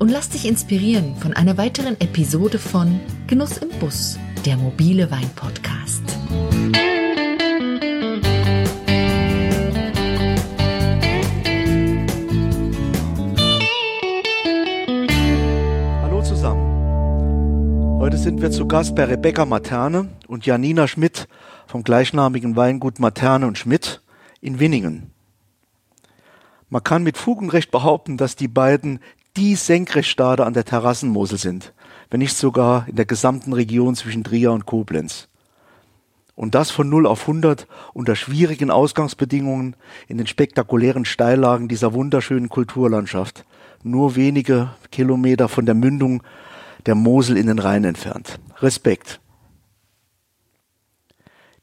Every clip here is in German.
und lass dich inspirieren von einer weiteren Episode von Genuss im Bus, der mobile Wein-Podcast. Hallo zusammen. Heute sind wir zu Gast bei Rebecca Materne und Janina Schmidt vom gleichnamigen Weingut Materne und Schmidt in Winningen. Man kann mit Fug und Recht behaupten, dass die beiden die Senkrechtstade an der Terrassenmosel sind, wenn nicht sogar in der gesamten Region zwischen Trier und Koblenz. Und das von 0 auf 100 unter schwierigen Ausgangsbedingungen in den spektakulären Steillagen dieser wunderschönen Kulturlandschaft, nur wenige Kilometer von der Mündung der Mosel in den Rhein entfernt. Respekt.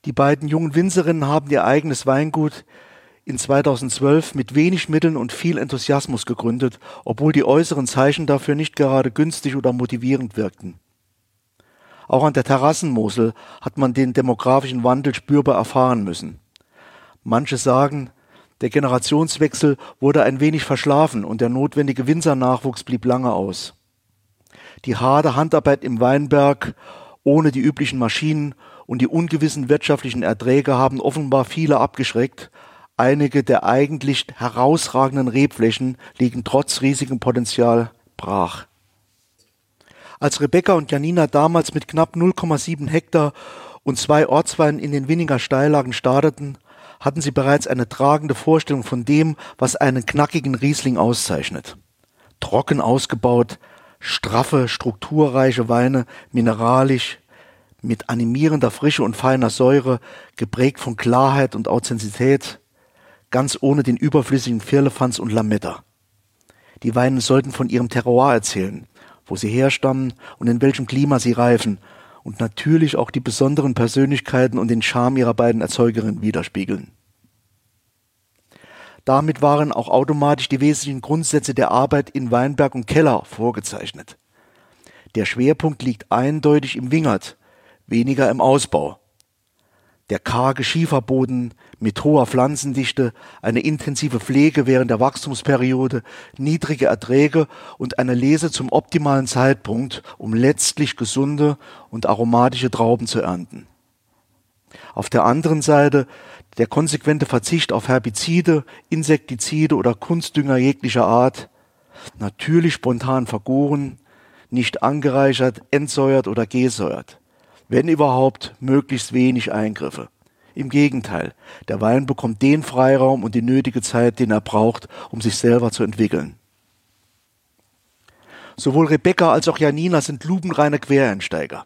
Die beiden jungen Winzerinnen haben ihr eigenes Weingut in 2012 mit wenig Mitteln und viel Enthusiasmus gegründet, obwohl die äußeren Zeichen dafür nicht gerade günstig oder motivierend wirkten. Auch an der Terrassenmosel hat man den demografischen Wandel spürbar erfahren müssen. Manche sagen, der Generationswechsel wurde ein wenig verschlafen und der notwendige Winzernachwuchs blieb lange aus. Die harte Handarbeit im Weinberg ohne die üblichen Maschinen und die ungewissen wirtschaftlichen Erträge haben offenbar viele abgeschreckt Einige der eigentlich herausragenden Rebflächen liegen trotz riesigem Potenzial brach. Als Rebecca und Janina damals mit knapp 0,7 Hektar und zwei Ortsweinen in den Winninger Steillagen starteten, hatten sie bereits eine tragende Vorstellung von dem, was einen knackigen Riesling auszeichnet. Trocken ausgebaut, straffe, strukturreiche Weine, mineralisch, mit animierender Frische und feiner Säure, geprägt von Klarheit und Authentizität, ganz ohne den überflüssigen Firlefanz und Lametta. Die Weine sollten von ihrem Terroir erzählen, wo sie herstammen und in welchem Klima sie reifen und natürlich auch die besonderen Persönlichkeiten und den Charme ihrer beiden Erzeugerinnen widerspiegeln. Damit waren auch automatisch die wesentlichen Grundsätze der Arbeit in Weinberg und Keller vorgezeichnet. Der Schwerpunkt liegt eindeutig im Wingert, weniger im Ausbau. Der karge Schieferboden mit hoher Pflanzendichte, eine intensive Pflege während der Wachstumsperiode, niedrige Erträge und eine Lese zum optimalen Zeitpunkt, um letztlich gesunde und aromatische Trauben zu ernten. Auf der anderen Seite der konsequente Verzicht auf Herbizide, Insektizide oder Kunstdünger jeglicher Art, natürlich spontan vergoren, nicht angereichert, entsäuert oder gesäuert wenn überhaupt, möglichst wenig Eingriffe. Im Gegenteil, der Wein bekommt den Freiraum und die nötige Zeit, den er braucht, um sich selber zu entwickeln. Sowohl Rebecca als auch Janina sind lupenreine Quereinsteiger.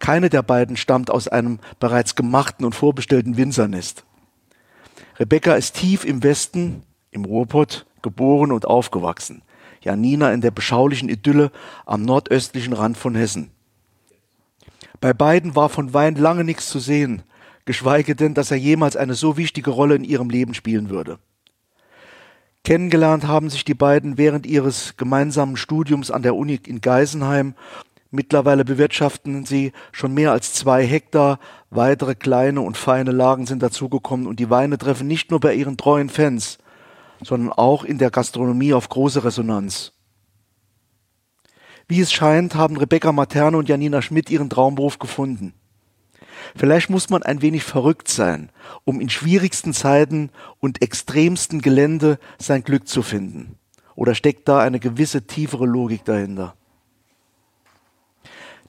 Keine der beiden stammt aus einem bereits gemachten und vorbestellten Winzernest. Rebecca ist tief im Westen, im Ruhrpott, geboren und aufgewachsen. Janina in der beschaulichen Idylle am nordöstlichen Rand von Hessen. Bei beiden war von Wein lange nichts zu sehen, geschweige denn, dass er jemals eine so wichtige Rolle in ihrem Leben spielen würde. Kennengelernt haben sich die beiden während ihres gemeinsamen Studiums an der Uni in Geisenheim. Mittlerweile bewirtschaften sie schon mehr als zwei Hektar. Weitere kleine und feine Lagen sind dazugekommen und die Weine treffen nicht nur bei ihren treuen Fans, sondern auch in der Gastronomie auf große Resonanz. Wie es scheint, haben Rebecca Materne und Janina Schmidt ihren Traumberuf gefunden. Vielleicht muss man ein wenig verrückt sein, um in schwierigsten Zeiten und extremsten Gelände sein Glück zu finden. Oder steckt da eine gewisse tiefere Logik dahinter?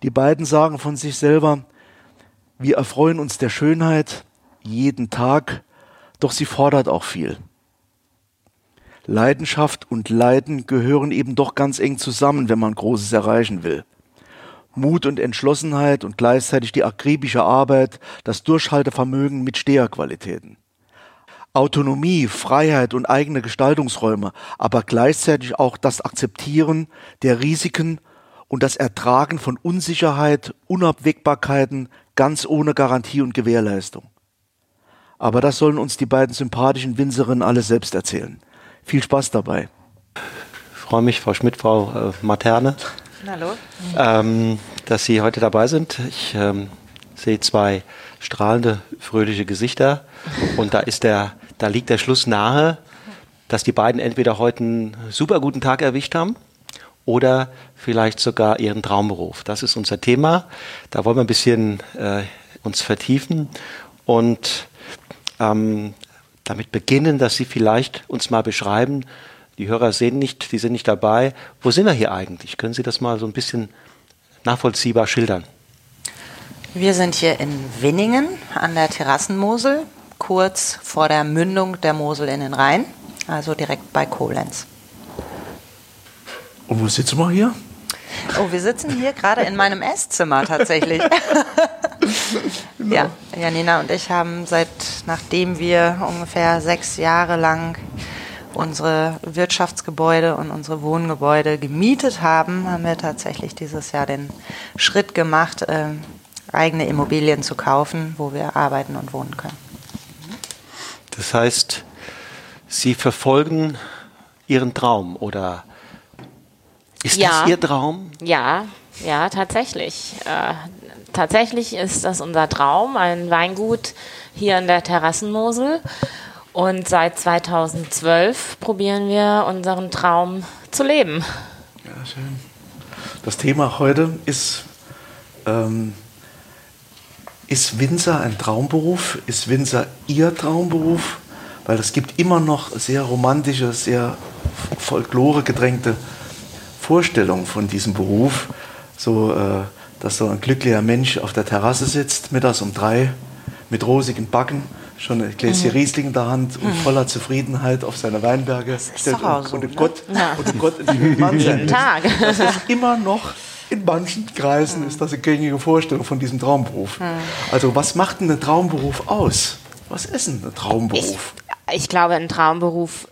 Die beiden sagen von sich selber, wir erfreuen uns der Schönheit jeden Tag, doch sie fordert auch viel. Leidenschaft und Leiden gehören eben doch ganz eng zusammen, wenn man Großes erreichen will. Mut und Entschlossenheit und gleichzeitig die akribische Arbeit, das Durchhaltevermögen mit Steherqualitäten. Autonomie, Freiheit und eigene Gestaltungsräume, aber gleichzeitig auch das Akzeptieren der Risiken und das Ertragen von Unsicherheit, Unabwägbarkeiten ganz ohne Garantie und Gewährleistung. Aber das sollen uns die beiden sympathischen Winzerinnen alle selbst erzählen. Viel Spaß dabei. Ich freue mich, Frau Schmidt, Frau äh, Materne. Hallo. Ähm, dass Sie heute dabei sind. Ich ähm, sehe zwei strahlende, fröhliche Gesichter und da ist der, da liegt der Schluss nahe, dass die beiden entweder heute einen super guten Tag erwischt haben oder vielleicht sogar ihren Traumberuf. Das ist unser Thema. Da wollen wir ein bisschen äh, uns vertiefen und ähm, damit beginnen, dass Sie vielleicht uns mal beschreiben, die Hörer sehen nicht, die sind nicht dabei. Wo sind wir hier eigentlich? Können Sie das mal so ein bisschen nachvollziehbar schildern? Wir sind hier in Winningen an der Terrassenmosel, kurz vor der Mündung der Mosel in den Rhein, also direkt bei Koblenz. Und wo sitzen wir hier? Oh, wir sitzen hier gerade in meinem Esszimmer tatsächlich. genau. Ja, Janina und ich haben seit, nachdem wir ungefähr sechs Jahre lang unsere Wirtschaftsgebäude und unsere Wohngebäude gemietet haben, haben wir tatsächlich dieses Jahr den Schritt gemacht, äh, eigene Immobilien zu kaufen, wo wir arbeiten und wohnen können. Das heißt, Sie verfolgen Ihren Traum oder ist ja. das Ihr Traum? Ja, ja, tatsächlich. Äh, tatsächlich ist das unser Traum, ein Weingut hier in der Terrassenmosel. Und seit 2012 probieren wir unseren Traum zu leben. Ja, schön. Das Thema heute ist, ähm, ist Winzer ein Traumberuf? Ist Winzer Ihr Traumberuf? Weil es gibt immer noch sehr romantische, sehr Folklore gedrängte Vorstellung von diesem Beruf, so äh, dass so ein glücklicher Mensch auf der Terrasse sitzt, mittags um drei, mit rosigen Backen, schon ein Gläschen mhm. Riesling in der Hand und mhm. voller Zufriedenheit auf seine Weinberge stellt und, und, ne? Gott, ja. und Gott in den Mann sein. Tag. Das ist immer noch in manchen Kreisen ist das eine gängige Vorstellung von diesem Traumberuf. Mhm. Also was macht denn ein Traumberuf aus? Was ist denn ein Traumberuf? Ich, ich glaube, ein Traumberuf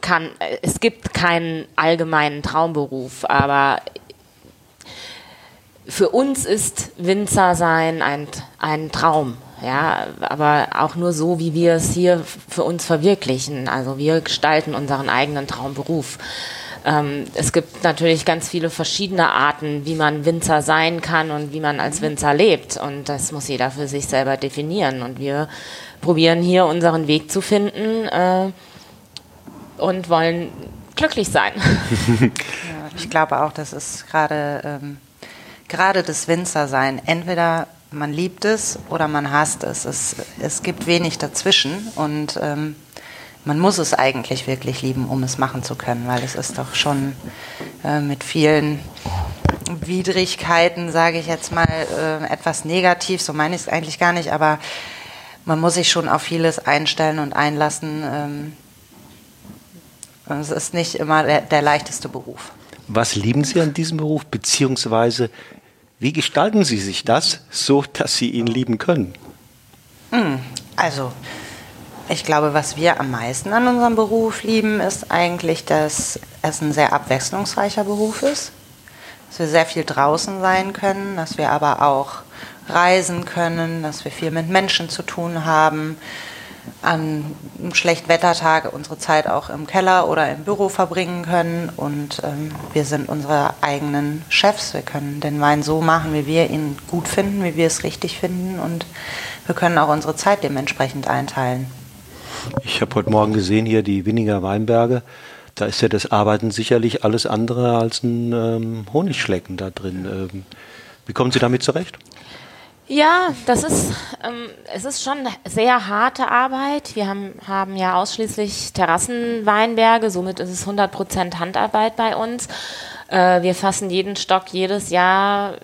kann, es gibt keinen allgemeinen Traumberuf, aber für uns ist Winzer sein ein, ein Traum. Ja, aber auch nur so, wie wir es hier für uns verwirklichen. Also wir gestalten unseren eigenen Traumberuf. Ähm, es gibt natürlich ganz viele verschiedene Arten, wie man Winzer sein kann und wie man als Winzer lebt. Und das muss jeder für sich selber definieren. Und wir probieren hier unseren Weg zu finden. Äh, und wollen glücklich sein. ja, ich glaube auch, das ist gerade ähm, gerade das Winzersein. Entweder man liebt es oder man hasst es. Es, es gibt wenig dazwischen und ähm, man muss es eigentlich wirklich lieben, um es machen zu können, weil es ist doch schon äh, mit vielen Widrigkeiten, sage ich jetzt mal, äh, etwas negativ. So meine ich es eigentlich gar nicht, aber man muss sich schon auf vieles einstellen und einlassen. Ähm, es ist nicht immer der, der leichteste Beruf. Was lieben Sie an diesem Beruf, beziehungsweise wie gestalten Sie sich das so, dass Sie ihn lieben können? Hm, also, ich glaube, was wir am meisten an unserem Beruf lieben, ist eigentlich, dass es ein sehr abwechslungsreicher Beruf ist. Dass wir sehr viel draußen sein können, dass wir aber auch reisen können, dass wir viel mit Menschen zu tun haben, an einem Schlechtwettertag unsere Zeit auch im Keller oder im Büro verbringen können. Und ähm, wir sind unsere eigenen Chefs. Wir können den Wein so machen, wie wir ihn gut finden, wie wir es richtig finden. Und wir können auch unsere Zeit dementsprechend einteilen. Ich habe heute Morgen gesehen hier die Winninger Weinberge. Da ist ja das Arbeiten sicherlich alles andere als ein ähm, Honigschlecken da drin. Ähm, wie kommen Sie damit zurecht? Ja, das ist, ähm, es ist schon sehr harte Arbeit. Wir haben, haben ja ausschließlich Terrassenweinberge, somit ist es 100% Handarbeit bei uns. Äh, wir fassen jeden Stock jedes Jahr,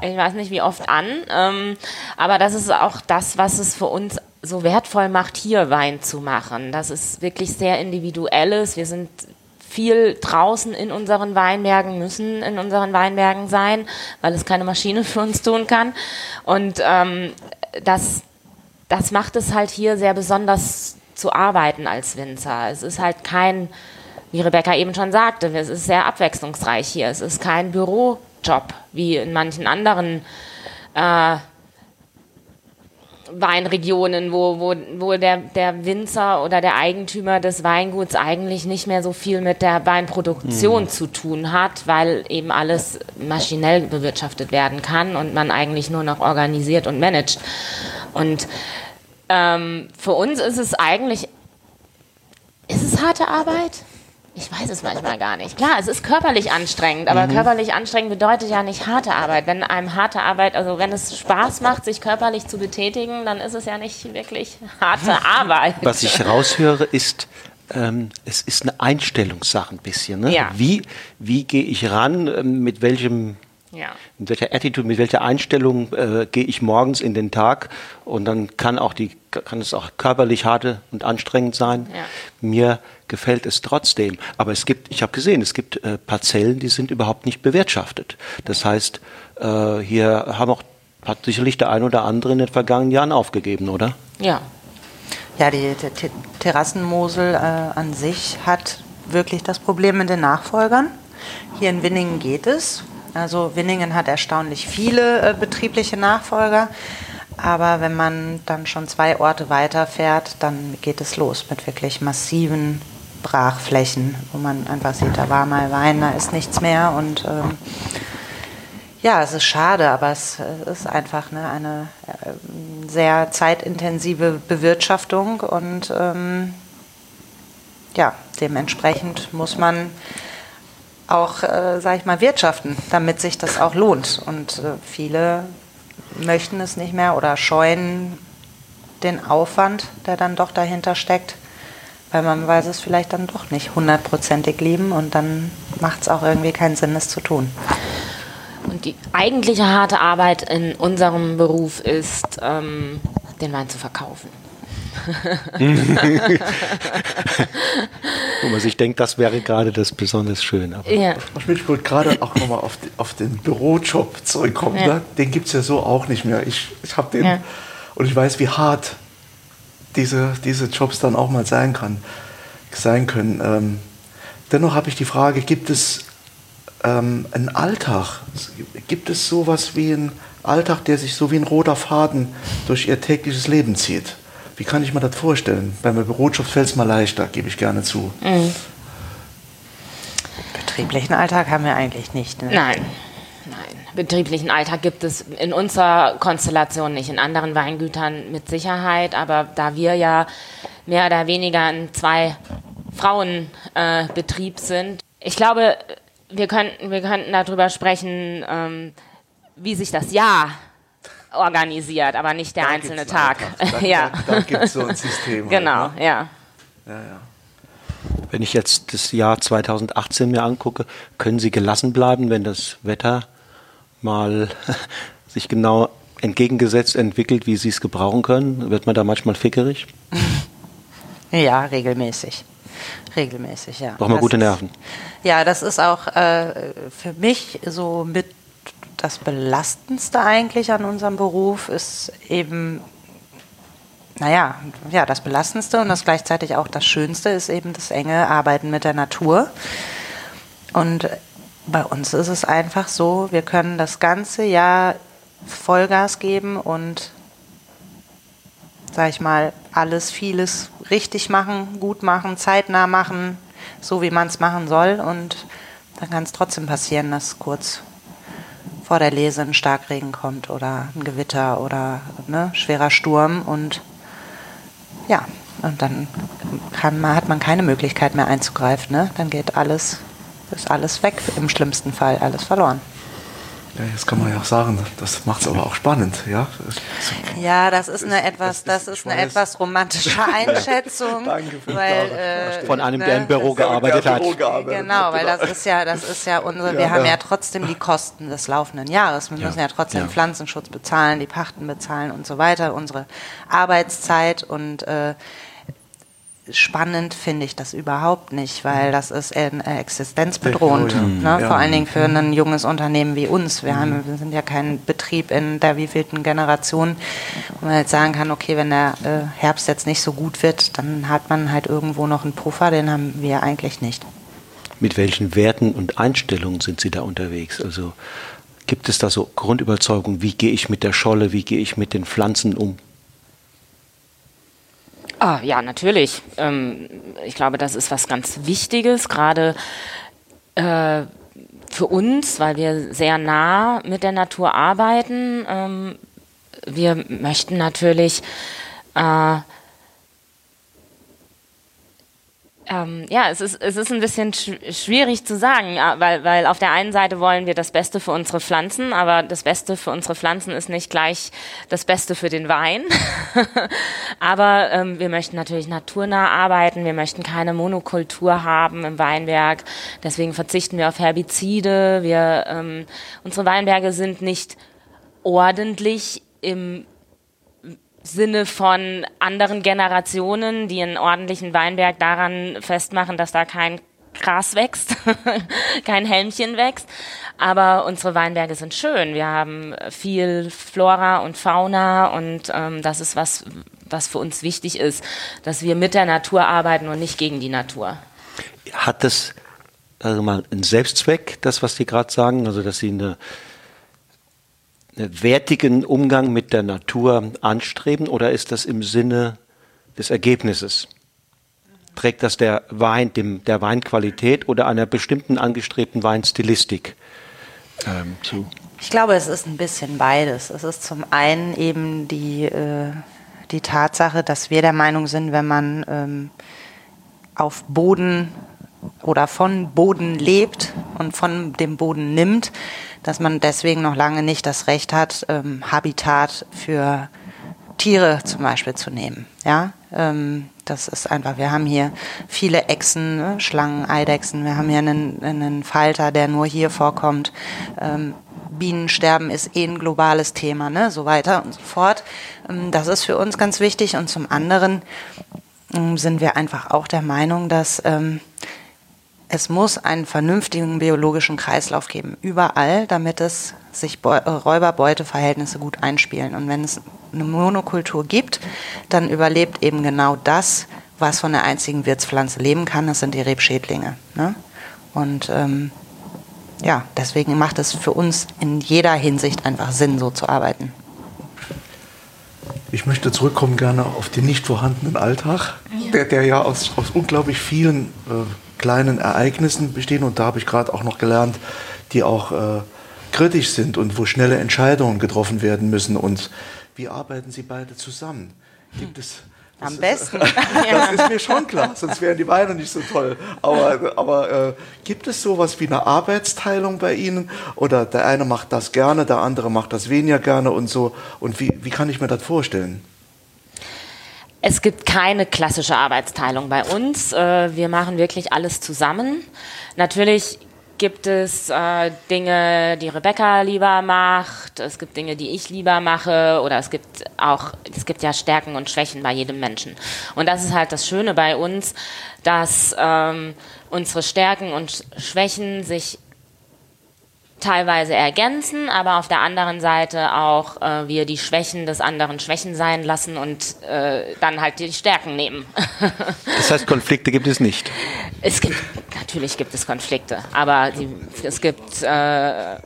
ich weiß nicht wie oft an, ähm, aber das ist auch das, was es für uns so wertvoll macht, hier Wein zu machen. Das ist wirklich sehr individuelles. Wir sind viel draußen in unseren Weinbergen, müssen in unseren Weinbergen sein, weil es keine Maschine für uns tun kann. Und ähm, das, das macht es halt hier sehr besonders zu arbeiten als Winzer. Es ist halt kein wie Rebecca eben schon sagte, es ist sehr abwechslungsreich hier. Es ist kein Bürojob wie in manchen anderen äh, Weinregionen, wo, wo, wo der, der Winzer oder der Eigentümer des Weinguts eigentlich nicht mehr so viel mit der Weinproduktion mhm. zu tun hat, weil eben alles maschinell bewirtschaftet werden kann und man eigentlich nur noch organisiert und managt. Und ähm, für uns ist es eigentlich, ist es harte Arbeit? Ich weiß es manchmal gar nicht. Klar, es ist körperlich anstrengend, aber mhm. körperlich anstrengend bedeutet ja nicht harte Arbeit. Wenn einem harte Arbeit, also wenn es Spaß macht, sich körperlich zu betätigen, dann ist es ja nicht wirklich harte Arbeit. Was ich raushöre, ist, ähm, es ist eine Einstellungssache ein bisschen. Ne? Ja. Wie, wie gehe ich ran, ähm, mit welchem ja. Mit welcher Attitude, mit welcher Einstellung äh, gehe ich morgens in den Tag und dann kann auch die, kann es auch körperlich harte und anstrengend sein. Ja. Mir gefällt es trotzdem. Aber es gibt, ich habe gesehen, es gibt äh, Parzellen, die sind überhaupt nicht bewirtschaftet. Das heißt, äh, hier haben auch, hat sicherlich der ein oder andere in den vergangenen Jahren aufgegeben, oder? Ja. Ja, die, die Terrassenmosel äh, an sich hat wirklich das Problem mit den Nachfolgern. Hier in Winningen geht es. Also Winningen hat erstaunlich viele äh, betriebliche Nachfolger. Aber wenn man dann schon zwei Orte weiterfährt, dann geht es los mit wirklich massiven Brachflächen, wo man einfach sieht, da war mal Wein, da ist nichts mehr. Und ähm, ja, es ist schade, aber es, ist einfach ne, eine äh, sehr zeitintensive Bewirtschaftung und ähm, ja, dementsprechend muss man auch, äh, sage ich mal, wirtschaften, damit sich das auch lohnt. Und äh, viele möchten es nicht mehr oder scheuen den Aufwand, der dann doch dahinter steckt, weil man weiß es vielleicht dann doch nicht hundertprozentig lieben und dann macht es auch irgendwie keinen Sinn, es zu tun. Und die eigentliche harte Arbeit in unserem Beruf ist, ähm, den Wein zu verkaufen. Wo man sich denkt, das wäre gerade das besonders Schöne. Ja. Ich wollte gerade auch nochmal auf, auf den Bürojob zurückkommen. Ja. Ne? Den gibt es ja so auch nicht mehr. Ich, ich habe den ja. und ich weiß, wie hart diese, diese Jobs dann auch mal sein, kann, sein können. Ähm, dennoch habe ich die Frage, gibt es ähm, einen Alltag? Gibt es sowas wie einen Alltag, der sich so wie ein roter Faden durch ihr tägliches Leben zieht? Wie kann ich mir das vorstellen? Beim Bürojob fällt es mal leichter, gebe ich gerne zu. Mhm. Betrieblichen Alltag haben wir eigentlich nicht. Ne? Nein. Betrieblichen Alltag gibt es in unserer Konstellation nicht. In anderen Weingütern mit Sicherheit, aber da wir ja mehr oder weniger ein Zwei-Frauen-Betrieb äh, sind, ich glaube, wir könnten, wir könnten darüber sprechen, ähm, wie sich das Jahr organisiert, aber nicht der da einzelne Tag. Da, ja. da, da gibt es so ein System. genau, halt, ne? ja. ja, ja. Wenn ich jetzt das Jahr 2018 mir angucke, können Sie gelassen bleiben, wenn das Wetter mal sich genau entgegengesetzt entwickelt, wie Sie es gebrauchen können? Wird man da manchmal fickerig? Ja, regelmäßig. Regelmäßig, ja. Braucht man gute Nerven. Ist, ja, das ist auch äh, für mich so mit das Belastendste eigentlich an unserem Beruf ist eben, naja, ja, das Belastendste und das gleichzeitig auch das Schönste ist eben das enge Arbeiten mit der Natur. Und bei uns ist es einfach so, wir können das ganze Jahr Vollgas geben und, sag ich mal, alles, vieles richtig machen, gut machen, zeitnah machen, so wie man es machen soll. Und dann kann es trotzdem passieren, dass kurz vor der Lese ein Starkregen kommt oder ein Gewitter oder ne, schwerer Sturm und ja, und dann man, hat man keine Möglichkeit mehr einzugreifen. Ne? Dann geht alles, ist alles weg, im schlimmsten Fall alles verloren. Ja, jetzt kann man ja auch sagen, das macht es aber auch spannend, ja. Ja, das ist eine etwas, das ist eine etwas romantische Einschätzung, Danke für weil äh, von einem, der im Büro gearbeitet hat. Genau, weil das ist ja, das ist ja unsere. Wir haben ja trotzdem die Kosten des laufenden Jahres. Wir müssen ja trotzdem Pflanzenschutz bezahlen, die Pachten bezahlen und so weiter, unsere Arbeitszeit und äh, spannend finde ich das überhaupt nicht, weil das ist äh, existenzbedrohend. Ne? Ja. Vor allen Dingen für ein junges Unternehmen wie uns. Wir, haben, wir sind ja kein Betrieb in der wievielten Generation, wo man jetzt sagen kann, okay, wenn der äh, Herbst jetzt nicht so gut wird, dann hat man halt irgendwo noch einen Puffer, den haben wir eigentlich nicht. mit welchen Werten und Einstellungen sind Sie da unterwegs? Also gibt es da so Grundüberzeugungen, wie gehe ich mit der Scholle, wie gehe ich mit den Pflanzen um? Ah, ja, natürlich. Ähm, ich glaube, das ist was ganz Wichtiges, gerade äh, für uns, weil wir sehr nah mit der Natur arbeiten. Ähm, wir möchten natürlich äh, Ähm, ja, es ist, es ist ein bisschen sch schwierig zu sagen, weil, weil auf der einen Seite wollen wir das Beste für unsere Pflanzen, aber das Beste für unsere Pflanzen ist nicht gleich das Beste für den Wein. aber ähm, wir möchten natürlich naturnah arbeiten, wir möchten keine Monokultur haben im Weinberg, deswegen verzichten wir auf Herbizide. Wir, ähm, unsere Weinberge sind nicht ordentlich im Sinne von anderen Generationen, die einen ordentlichen Weinberg daran festmachen, dass da kein Gras wächst, kein Helmchen wächst. Aber unsere Weinberge sind schön. Wir haben viel Flora und Fauna und ähm, das ist was, was für uns wichtig ist, dass wir mit der Natur arbeiten und nicht gegen die Natur. Hat das also mal einen Selbstzweck, das, was Sie gerade sagen, also dass Sie eine wertigen Umgang mit der Natur anstreben oder ist das im Sinne des Ergebnisses? Trägt das der Wein, dem, der Weinqualität oder einer bestimmten angestrebten Weinstilistik ähm, zu? Ich glaube, es ist ein bisschen beides. Es ist zum einen eben die, äh, die Tatsache, dass wir der Meinung sind, wenn man ähm, auf Boden oder von Boden lebt und von dem Boden nimmt, dass man deswegen noch lange nicht das Recht hat, ähm, Habitat für Tiere zum Beispiel zu nehmen. Ja, ähm, das ist einfach, wir haben hier viele Echsen, ne? Schlangen, Eidechsen, wir haben hier einen, einen Falter, der nur hier vorkommt. Ähm, Bienensterben ist eh ein globales Thema, ne? so weiter und so fort. Ähm, das ist für uns ganz wichtig und zum anderen ähm, sind wir einfach auch der Meinung, dass ähm, es muss einen vernünftigen biologischen Kreislauf geben, überall, damit es sich äh, Räuber-Beute-Verhältnisse gut einspielen. Und wenn es eine Monokultur gibt, dann überlebt eben genau das, was von der einzigen Wirtspflanze leben kann, das sind die Rebschädlinge. Ne? Und ähm, ja, deswegen macht es für uns in jeder Hinsicht einfach Sinn, so zu arbeiten. Ich möchte zurückkommen gerne auf den nicht vorhandenen Alltag. Der, der ja aus, aus unglaublich vielen äh, kleinen Ereignissen bestehen und da habe ich gerade auch noch gelernt, die auch äh, kritisch sind und wo schnelle Entscheidungen getroffen werden müssen. Und wie arbeiten Sie beide zusammen? Gibt es am besten. Ist, das ist mir schon klar, sonst wären die Weine nicht so toll. Aber, aber äh, gibt es sowas wie eine Arbeitsteilung bei Ihnen? Oder der eine macht das gerne, der andere macht das weniger gerne und so? Und wie, wie kann ich mir das vorstellen? Es gibt keine klassische Arbeitsteilung bei uns. Äh, wir machen wirklich alles zusammen. Natürlich gibt es äh, Dinge, die Rebecca lieber macht, es gibt Dinge, die ich lieber mache oder es gibt auch, es gibt ja Stärken und Schwächen bei jedem Menschen. Und das ist halt das Schöne bei uns, dass ähm, unsere Stärken und Schwächen sich teilweise ergänzen, aber auf der anderen Seite auch äh, wir die Schwächen des anderen Schwächen sein lassen und äh, dann halt die Stärken nehmen. das heißt, Konflikte gibt es nicht? Es gibt, natürlich gibt es Konflikte, aber die, es gibt, äh,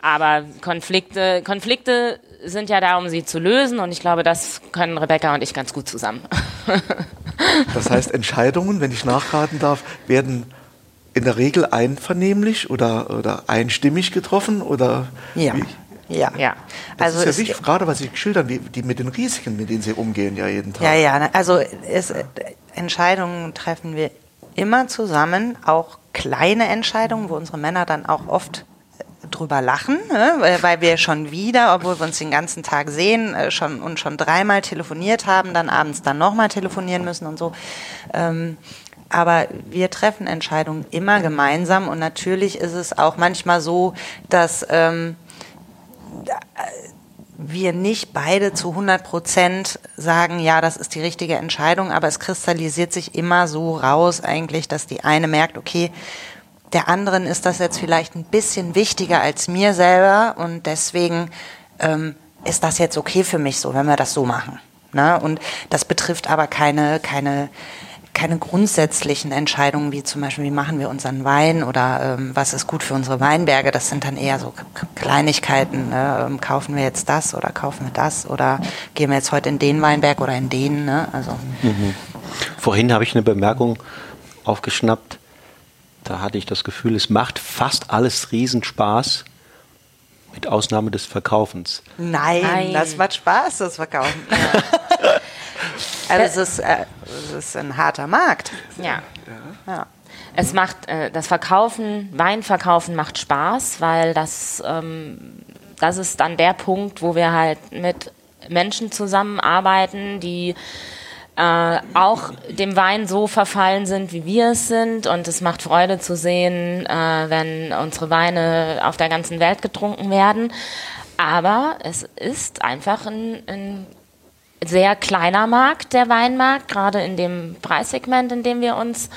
aber Konflikte, Konflikte sind ja da, um sie zu lösen und ich glaube, das können Rebecca und ich ganz gut zusammen. das heißt, Entscheidungen, wenn ich nachraten darf, werden in der Regel einvernehmlich oder, oder einstimmig getroffen? Oder ja. Wie? Ja, ja. Das also ist ja wichtig, gerade was Sie schildern, wie, die mit den Risiken, mit denen Sie umgehen, ja jeden Tag. Ja, ja. Also es, Entscheidungen treffen wir immer zusammen, auch kleine Entscheidungen, wo unsere Männer dann auch oft äh, drüber lachen, ne? weil wir schon wieder, obwohl wir uns den ganzen Tag sehen, äh, schon und schon dreimal telefoniert haben, dann abends dann nochmal telefonieren müssen und so. Ähm, aber wir treffen Entscheidungen immer gemeinsam und natürlich ist es auch manchmal so, dass ähm, wir nicht beide zu 100 Prozent sagen, ja, das ist die richtige Entscheidung, aber es kristallisiert sich immer so raus eigentlich, dass die eine merkt, okay, der anderen ist das jetzt vielleicht ein bisschen wichtiger als mir selber und deswegen ähm, ist das jetzt okay für mich so, wenn wir das so machen. Ne? Und das betrifft aber keine, keine keine grundsätzlichen Entscheidungen, wie zum Beispiel, wie machen wir unseren Wein oder ähm, was ist gut für unsere Weinberge. Das sind dann eher so Kleinigkeiten. Ne? Ähm, kaufen wir jetzt das oder kaufen wir das oder gehen wir jetzt heute in den Weinberg oder in den. Ne? Also. Mhm. Vorhin habe ich eine Bemerkung aufgeschnappt. Da hatte ich das Gefühl, es macht fast alles Riesenspaß, mit Ausnahme des Verkaufens. Nein, Nein. das macht Spaß, das Verkaufen. also es ist, äh, es ist ein harter Markt. Ja. ja. Es macht äh, das Verkaufen, Weinverkaufen macht Spaß, weil das, ähm, das ist dann der Punkt, wo wir halt mit Menschen zusammenarbeiten, die äh, auch dem Wein so verfallen sind, wie wir es sind. Und es macht Freude zu sehen, äh, wenn unsere Weine auf der ganzen Welt getrunken werden. Aber es ist einfach ein, ein sehr kleiner Markt, der Weinmarkt, gerade in dem Preissegment, in dem wir uns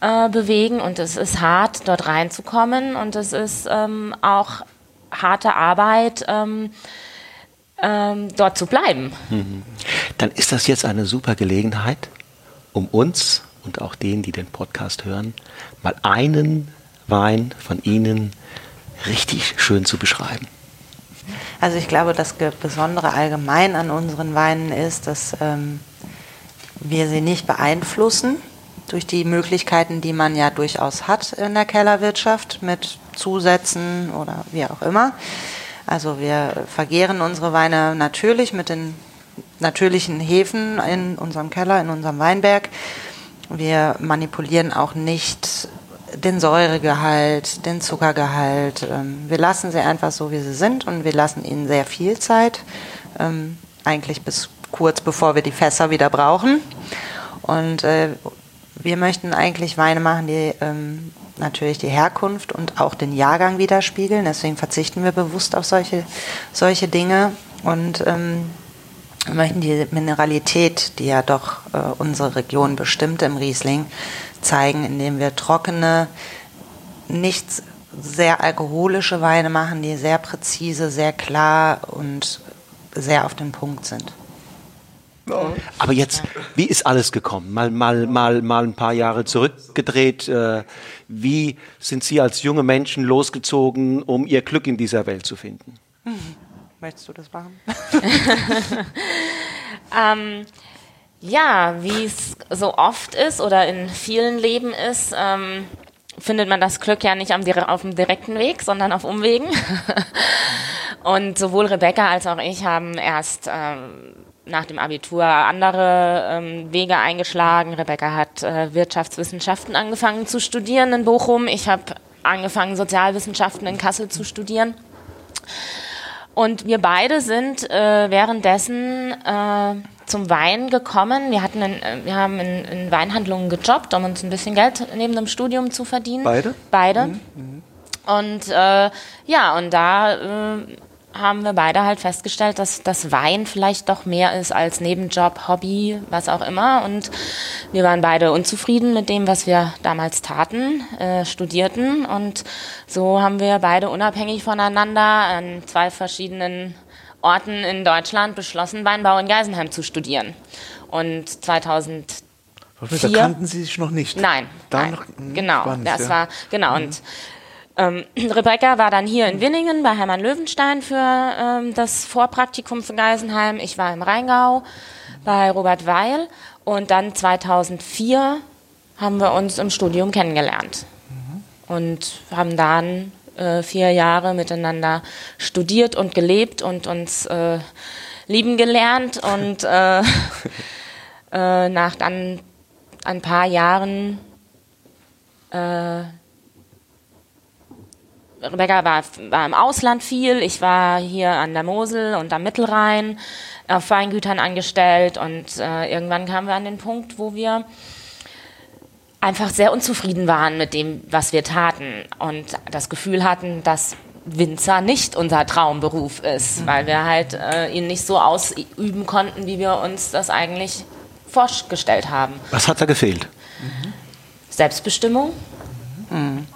äh, bewegen. Und es ist hart, dort reinzukommen. Und es ist ähm, auch harte Arbeit, ähm, ähm, dort zu bleiben. Mhm. Dann ist das jetzt eine super Gelegenheit, um uns und auch denen, die den Podcast hören, mal einen Wein von Ihnen richtig schön zu beschreiben. Also ich glaube, das Besondere allgemein an unseren Weinen ist, dass ähm, wir sie nicht beeinflussen durch die Möglichkeiten, die man ja durchaus hat in der Kellerwirtschaft mit Zusätzen oder wie auch immer. Also wir vergehren unsere Weine natürlich mit den natürlichen Hefen in unserem Keller, in unserem Weinberg. Wir manipulieren auch nicht den Säuregehalt, den Zuckergehalt. Ähm, wir lassen sie einfach so, wie sie sind und wir lassen ihnen sehr viel Zeit, ähm, eigentlich bis kurz bevor wir die Fässer wieder brauchen. Und äh, wir möchten eigentlich Weine machen, die ähm, natürlich die Herkunft und auch den Jahrgang widerspiegeln. Deswegen verzichten wir bewusst auf solche, solche Dinge und möchten die Mineralität, die ja doch äh, unsere Region bestimmt im Riesling, zeigen, indem wir trockene, nicht sehr alkoholische Weine machen, die sehr präzise, sehr klar und sehr auf den Punkt sind. Aber jetzt, wie ist alles gekommen? Mal, mal, mal, mal ein paar Jahre zurückgedreht. Äh, wie sind Sie als junge Menschen losgezogen, um Ihr Glück in dieser Welt zu finden? Möchtest du das machen? ähm, ja, wie es so oft ist oder in vielen Leben ist, ähm, findet man das Glück ja nicht auf dem direkten Weg, sondern auf Umwegen. Und sowohl Rebecca als auch ich haben erst ähm, nach dem Abitur andere ähm, Wege eingeschlagen. Rebecca hat äh, Wirtschaftswissenschaften angefangen zu studieren in Bochum. Ich habe angefangen, Sozialwissenschaften in Kassel zu studieren. Und wir beide sind äh, währenddessen äh, zum Wein gekommen. Wir, hatten in, äh, wir haben in, in, Weinhandlungen gejobbt, um uns ein bisschen Geld neben dem Studium zu verdienen. Beide? Beide. Mhm. mhm. Und äh, ja, und da äh, haben wir beide halt festgestellt, dass das Wein vielleicht doch mehr ist als Nebenjob, Hobby, was auch immer. Und wir waren beide unzufrieden mit dem, was wir damals taten, äh, studierten. Und so haben wir beide unabhängig voneinander an zwei verschiedenen Orten in Deutschland beschlossen, Weinbau in Geisenheim zu studieren. Und 2000 da kannten Sie sich noch nicht. Nein, da nein. Noch, hm, genau. Das war genau mhm. und ähm, Rebecca war dann hier in Winningen bei Hermann Löwenstein für ähm, das Vorpraktikum für Geisenheim. Ich war im Rheingau bei Robert Weil und dann 2004 haben wir uns im Studium kennengelernt mhm. und haben dann äh, vier Jahre miteinander studiert und gelebt und uns äh, lieben gelernt und äh, äh nach dann ein paar Jahren äh, Rebecca war, war im Ausland viel, ich war hier an der Mosel und am Mittelrhein auf Weingütern angestellt und äh, irgendwann kamen wir an den Punkt, wo wir einfach sehr unzufrieden waren mit dem, was wir taten und das Gefühl hatten, dass Winzer nicht unser Traumberuf ist, mhm. weil wir halt äh, ihn nicht so ausüben konnten, wie wir uns das eigentlich vorgestellt haben. Was hat da gefehlt? Mhm. Selbstbestimmung. Mhm.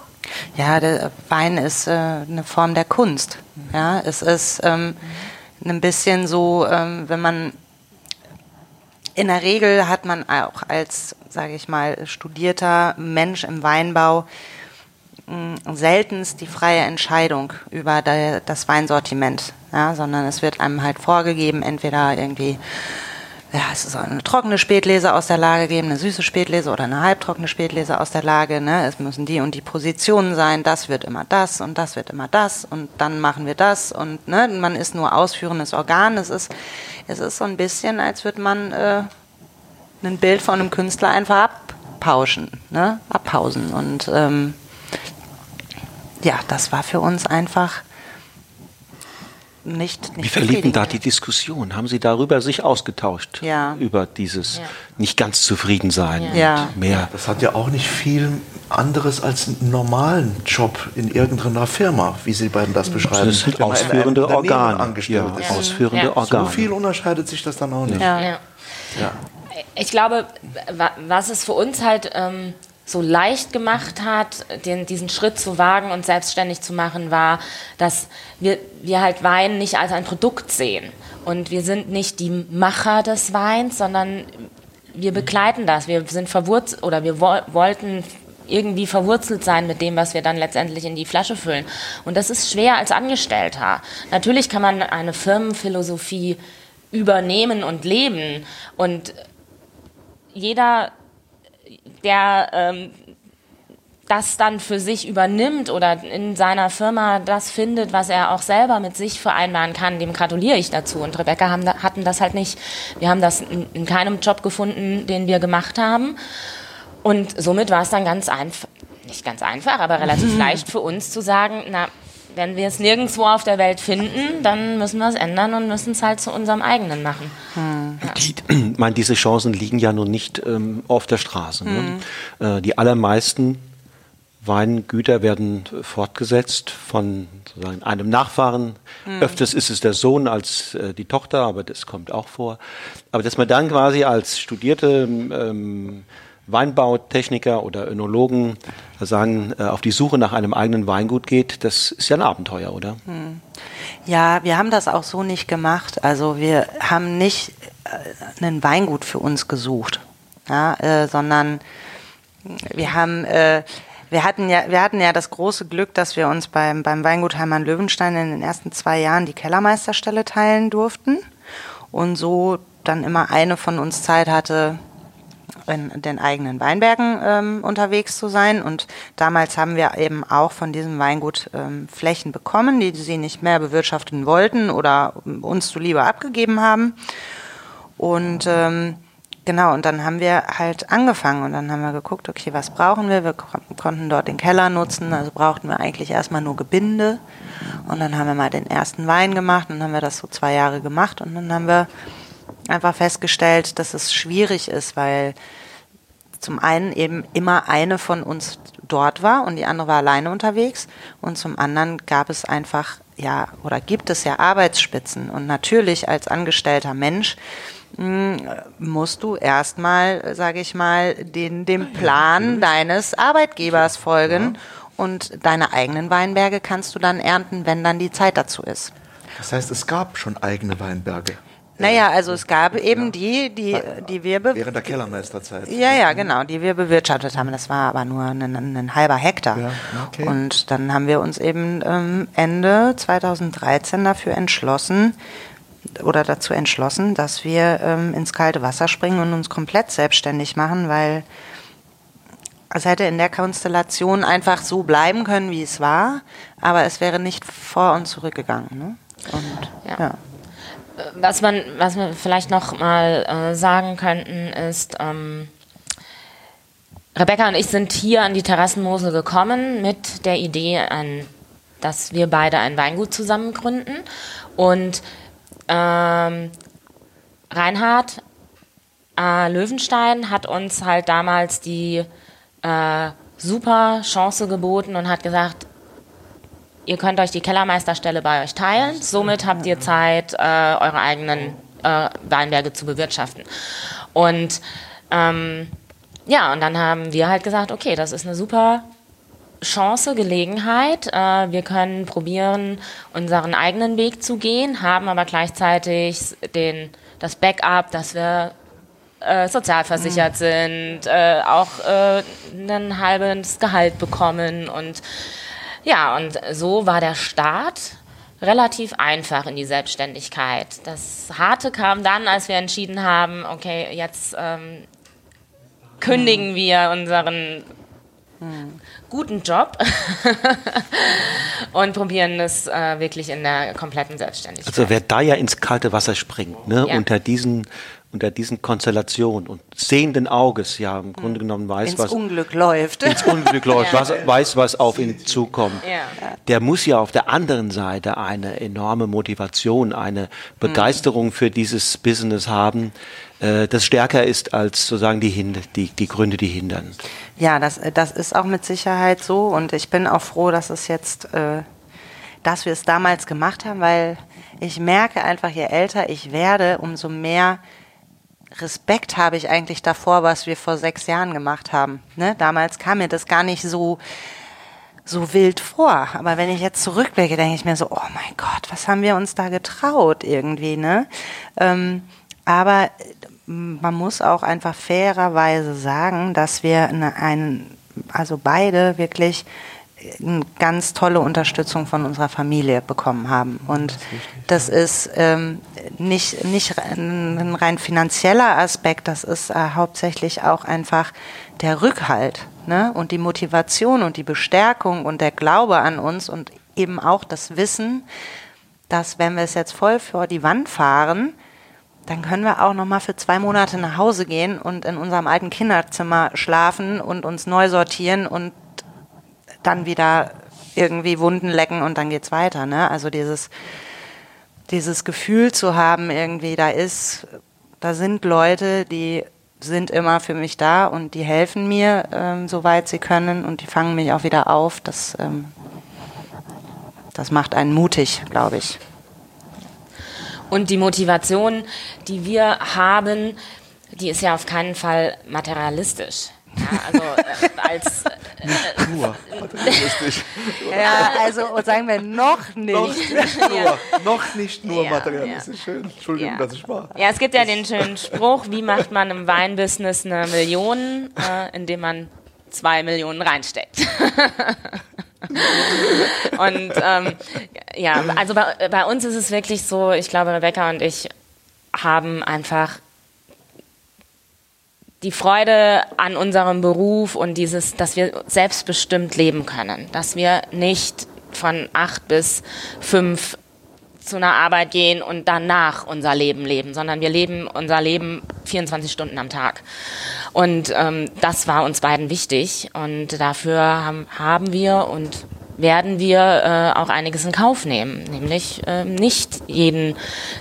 Ja, der Wein ist äh, eine Form der Kunst. Ja, es ist ähm, ein bisschen so, ähm, wenn man in der Regel hat man auch als, sage ich mal, studierter Mensch im Weinbau seltenst die freie Entscheidung über das Weinsortiment, ja, sondern es wird einem halt vorgegeben, entweder irgendwie ja, es soll eine trockene Spätlese aus der Lage geben, eine süße Spätlese oder eine halbtrockene Spätlese aus der Lage. Ne? Es müssen die und die Positionen sein, das wird immer das und das wird immer das und dann machen wir das und ne, man ist nur ausführendes Organ. Es ist, es ist so ein bisschen, als würde man äh, ein Bild von einem Künstler einfach abpauschen, ne? abpausen. Und ähm, ja, das war für uns einfach nicht, nicht Wie verliefen da die Diskussion? Haben Sie darüber sich ausgetauscht? Ja. Über dieses ja. nicht ganz zufrieden sein ja. mehr? Das hat ja auch nicht viel anderes als einen normalen Job in irgendeiner Firma, wie Sie beiden das beschreiben. Das sind ausführende Organe. Ja. Ausführende Organe. So viel unterscheidet sich das dann auch nicht. Ja. Ich glaube, was es für uns halt ähm, so leicht gemacht hat, den, diesen Schritt zu wagen und selbstständig zu machen, war, dass wir, wir halt Wein nicht als ein Produkt sehen. Und wir sind nicht die Macher des Weins, sondern wir begleiten das. Wir sind verwurzelt oder wir wo wollten irgendwie verwurzelt sein mit dem, was wir dann letztendlich in die Flasche füllen. Und das ist schwer als Angestellter. Natürlich kann man eine Firmenphilosophie übernehmen und leben. Und jeder der ähm, das dann für sich übernimmt oder in seiner Firma das findet, was er auch selber mit sich vereinbaren kann, dem gratuliere ich dazu. Und Rebecca haben, hatten das halt nicht. Wir haben das in, in keinem Job gefunden, den wir gemacht haben. Und somit war es dann ganz einfach, nicht ganz einfach, aber relativ leicht für uns zu sagen, na, wenn wir es nirgendwo auf der Welt finden, dann müssen wir es ändern und müssen es halt zu unserem eigenen machen. Hm. Die, ich meine, diese Chancen liegen ja nun nicht ähm, auf der Straße. Ne? Hm. Ne? Äh, die allermeisten Weingüter werden fortgesetzt von sozusagen einem Nachfahren. Hm. Öfters ist es der Sohn als äh, die Tochter, aber das kommt auch vor. Aber dass man dann quasi als studierte ähm, Weinbautechniker oder Önologen sagen, äh, auf die Suche nach einem eigenen Weingut geht, das ist ja ein Abenteuer, oder? Hm. Ja, wir haben das auch so nicht gemacht. Also wir haben nicht äh, ein Weingut für uns gesucht, ja, äh, sondern wir haben äh, wir hatten ja, wir hatten ja das große Glück, dass wir uns beim, beim Weingut Heimann Löwenstein in den ersten zwei Jahren die Kellermeisterstelle teilen durften und so dann immer eine von uns Zeit hatte, in den eigenen Weinbergen ähm, unterwegs zu sein. Und damals haben wir eben auch von diesem Weingut ähm, Flächen bekommen, die sie nicht mehr bewirtschaften wollten oder uns zuliebe abgegeben haben. Und ähm, genau, und dann haben wir halt angefangen und dann haben wir geguckt, okay, was brauchen wir? Wir konnten dort den Keller nutzen, also brauchten wir eigentlich erstmal nur Gebinde. Und dann haben wir mal den ersten Wein gemacht und dann haben wir das so zwei Jahre gemacht und dann haben wir einfach festgestellt, dass es schwierig ist, weil zum einen eben immer eine von uns dort war und die andere war alleine unterwegs. Und zum anderen gab es einfach ja oder gibt es ja Arbeitsspitzen. Und natürlich als angestellter Mensch hm, musst du erstmal, sage ich mal, den, dem Plan deines Arbeitgebers folgen. Und deine eigenen Weinberge kannst du dann ernten, wenn dann die Zeit dazu ist. Das heißt, es gab schon eigene Weinberge. Naja, also es gab eben ja. die, die, die wir... Während der Kellermeisterzeit. Ja, ja, genau, die wir bewirtschaftet haben. Das war aber nur ein, ein halber Hektar. Ja, okay. Und dann haben wir uns eben ähm, Ende 2013 dafür entschlossen, oder dazu entschlossen, dass wir ähm, ins kalte Wasser springen und uns komplett selbstständig machen, weil es hätte in der Konstellation einfach so bleiben können, wie es war, aber es wäre nicht vor und zurückgegangen. Ne? Und, ja. ja was man, was wir vielleicht noch mal äh, sagen könnten, ist, ähm, Rebecca und ich sind hier an die Terrassenmosel gekommen mit der Idee, ein, dass wir beide ein Weingut zusammen gründen. Und ähm, Reinhard äh, Löwenstein hat uns halt damals die äh, super Chance geboten und hat gesagt, Ihr könnt euch die Kellermeisterstelle bei euch teilen. Somit habt ihr Zeit, äh, eure eigenen äh, Weinberge zu bewirtschaften. Und ähm, ja, und dann haben wir halt gesagt, okay, das ist eine super Chance, Gelegenheit. Äh, wir können probieren, unseren eigenen Weg zu gehen, haben aber gleichzeitig den, das Backup, dass wir äh, sozialversichert mhm. sind, äh, auch äh, ein halbes Gehalt bekommen und ja, und so war der Start relativ einfach in die Selbstständigkeit. Das Harte kam dann, als wir entschieden haben, okay, jetzt ähm, kündigen wir unseren guten Job und probieren es äh, wirklich in der kompletten Selbstständigkeit. Also wer da ja ins kalte Wasser springt, ne, ja. unter diesen unter diesen Konstellationen und sehenden Auges ja im Grunde genommen weiß, ins was Unglück läuft. Ins Unglück läuft, ja. was, weiß, was auf ihn zukommt. Ja. Der muss ja auf der anderen Seite eine enorme Motivation, eine Begeisterung für dieses Business haben, äh, das stärker ist als sozusagen die, Hind die, die Gründe, die hindern. Ja, das, das ist auch mit Sicherheit so und ich bin auch froh, dass es jetzt, äh, dass wir es damals gemacht haben, weil ich merke einfach, je älter ich werde, umso mehr Respekt habe ich eigentlich davor, was wir vor sechs Jahren gemacht haben. Ne? Damals kam mir das gar nicht so so wild vor. Aber wenn ich jetzt zurückblicke, denke ich mir so, oh mein Gott, was haben wir uns da getraut irgendwie, ne? Ähm, aber man muss auch einfach fairerweise sagen, dass wir eine, einen, also beide wirklich eine ganz tolle Unterstützung von unserer Familie bekommen haben. Und das ist, ähm, nicht, nicht ein rein finanzieller Aspekt, das ist äh, hauptsächlich auch einfach der Rückhalt ne? und die Motivation und die Bestärkung und der Glaube an uns und eben auch das Wissen, dass wenn wir es jetzt voll vor die Wand fahren, dann können wir auch noch mal für zwei Monate nach Hause gehen und in unserem alten Kinderzimmer schlafen und uns neu sortieren und dann wieder irgendwie Wunden lecken und dann geht's weiter. Ne? Also dieses, dieses Gefühl zu haben, irgendwie da ist, da sind Leute, die sind immer für mich da und die helfen mir, ähm, soweit sie können und die fangen mich auch wieder auf. Das, ähm, das macht einen mutig, glaube ich. Und die Motivation, die wir haben, die ist ja auf keinen Fall materialistisch. Ja, also äh, als äh, nur materialistisch. ja, also sagen wir noch nicht. Noch nicht nur, ja. noch nicht nur ja, materialistisch. Schön. Entschuldigung, ja. dass ich war. Ja, es gibt ja den schönen Spruch, wie macht man im Weinbusiness eine Million, äh, indem man zwei Millionen reinsteckt. und ähm, ja, also bei, bei uns ist es wirklich so, ich glaube, Rebecca und ich haben einfach die Freude an unserem Beruf und dieses, dass wir selbstbestimmt leben können, dass wir nicht von acht bis fünf zu einer Arbeit gehen und danach unser Leben leben, sondern wir leben unser Leben 24 Stunden am Tag. Und ähm, das war uns beiden wichtig und dafür haben, haben wir und werden wir äh, auch einiges in Kauf nehmen, nämlich äh, nicht jeden,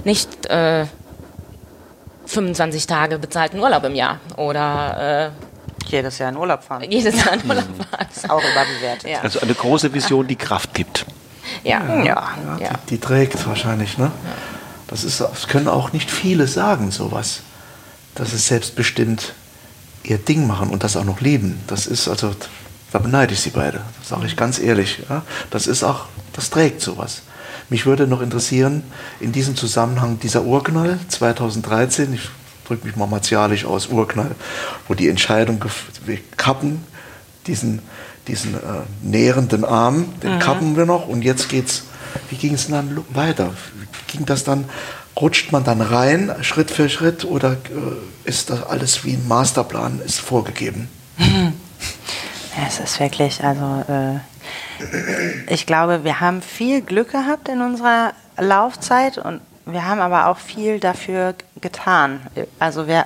nicht äh, 25 Tage bezahlten Urlaub im Jahr oder äh, jedes Jahr in Urlaub fahren. Jedes Jahr in Urlaub fahren. Das ist auch überbewertet. Ja. Also eine große Vision, die Kraft gibt. Ja, ja, ja. ja. Die, die, trägt wahrscheinlich. Ne? Das, ist, das können auch nicht viele sagen, sowas. Dass es selbstbestimmt ihr Ding machen und das auch noch lieben. Das ist also, da beneide ich sie beide, das sage ich ganz ehrlich. Ja? Das ist auch, das trägt sowas. Mich würde noch interessieren, in diesem Zusammenhang dieser Urknall 2013, ich drücke mich mal martialisch aus, Urknall, wo die Entscheidung, wir kappen diesen, diesen äh, nährenden Arm, den mhm. kappen wir noch und jetzt geht's, wie ging es dann weiter? Ging das dann rutscht man dann rein, Schritt für Schritt, oder äh, ist das alles wie ein Masterplan ist vorgegeben? Es ist wirklich, also äh, ich glaube, wir haben viel Glück gehabt in unserer Laufzeit und wir haben aber auch viel dafür getan. Also wir,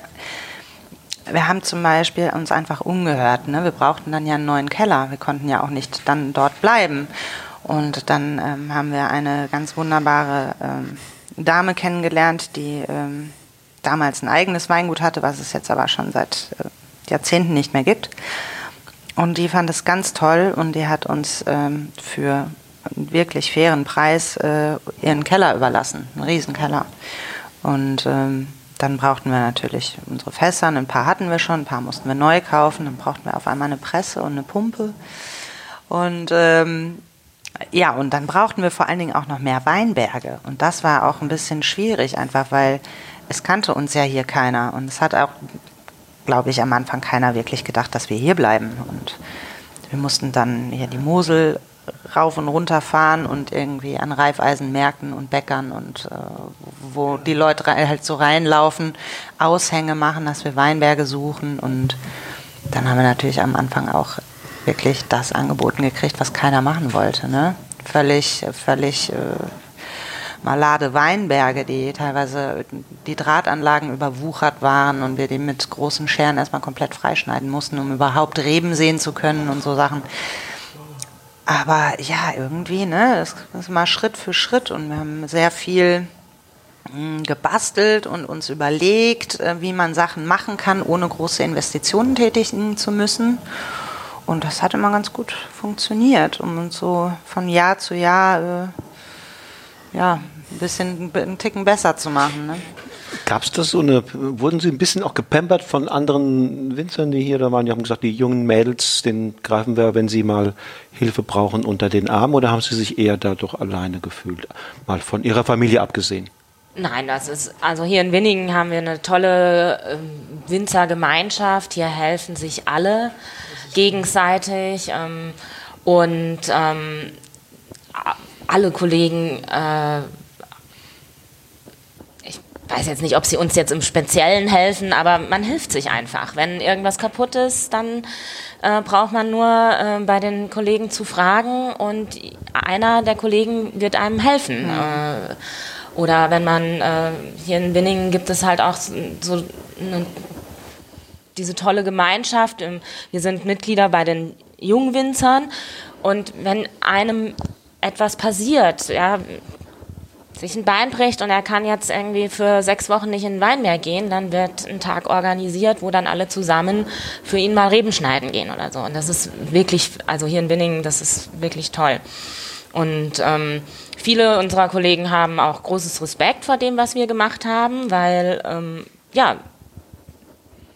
wir haben zum Beispiel uns einfach umgehört. Ne? Wir brauchten dann ja einen neuen Keller. Wir konnten ja auch nicht dann dort bleiben. Und dann ähm, haben wir eine ganz wunderbare ähm, Dame kennengelernt, die ähm, damals ein eigenes Weingut hatte, was es jetzt aber schon seit äh, Jahrzehnten nicht mehr gibt. Und die fand es ganz toll und die hat uns ähm, für einen wirklich fairen Preis äh, ihren Keller überlassen, einen Riesenkeller. Und ähm, dann brauchten wir natürlich unsere Fässer, ein paar hatten wir schon, ein paar mussten wir neu kaufen, dann brauchten wir auf einmal eine Presse und eine Pumpe. Und ähm, ja, und dann brauchten wir vor allen Dingen auch noch mehr Weinberge. Und das war auch ein bisschen schwierig, einfach weil es kannte uns ja hier keiner. Und es hat auch, glaube ich, am Anfang keiner wirklich gedacht, dass wir hier bleiben. Und wir mussten dann hier die Mosel rauf und runter fahren und irgendwie an Reifeisenmärkten und Bäckern und äh, wo die Leute halt so reinlaufen, Aushänge machen, dass wir Weinberge suchen und dann haben wir natürlich am Anfang auch wirklich das angeboten gekriegt, was keiner machen wollte. Ne? Völlig, völlig äh, malade Weinberge, die teilweise die Drahtanlagen überwuchert waren und wir die mit großen Scheren erstmal komplett freischneiden mussten, um überhaupt Reben sehen zu können und so Sachen. Aber ja, irgendwie, ne, das ist mal Schritt für Schritt und wir haben sehr viel hm, gebastelt und uns überlegt, äh, wie man Sachen machen kann, ohne große Investitionen tätigen zu müssen. Und das hat immer ganz gut funktioniert, um uns so von Jahr zu Jahr äh, ja, ein bisschen einen Ticken besser zu machen. Ne? Gab es das so eine, wurden Sie ein bisschen auch gepampert von anderen Winzern, die hier da waren? Die haben gesagt, die jungen Mädels, den greifen wir, wenn sie mal Hilfe brauchen, unter den Arm oder haben Sie sich eher da doch alleine gefühlt? Mal von Ihrer Familie abgesehen. Nein, das ist, also hier in Winningen haben wir eine tolle äh, Winzergemeinschaft. Hier helfen sich alle gegenseitig ähm, und ähm, alle Kollegen äh, weiß jetzt nicht, ob sie uns jetzt im Speziellen helfen, aber man hilft sich einfach. Wenn irgendwas kaputt ist, dann äh, braucht man nur äh, bei den Kollegen zu fragen und einer der Kollegen wird einem helfen. Mhm. Äh, oder wenn man, äh, hier in Winningen gibt es halt auch so eine, diese tolle Gemeinschaft. Wir sind Mitglieder bei den Jungwinzern und wenn einem etwas passiert, ja, sich ein Bein bricht und er kann jetzt irgendwie für sechs Wochen nicht in den Wein mehr gehen, dann wird ein Tag organisiert, wo dann alle zusammen für ihn mal Reben schneiden gehen oder so. Und das ist wirklich, also hier in Winningen, das ist wirklich toll. Und ähm, viele unserer Kollegen haben auch großes Respekt vor dem, was wir gemacht haben, weil ähm, ja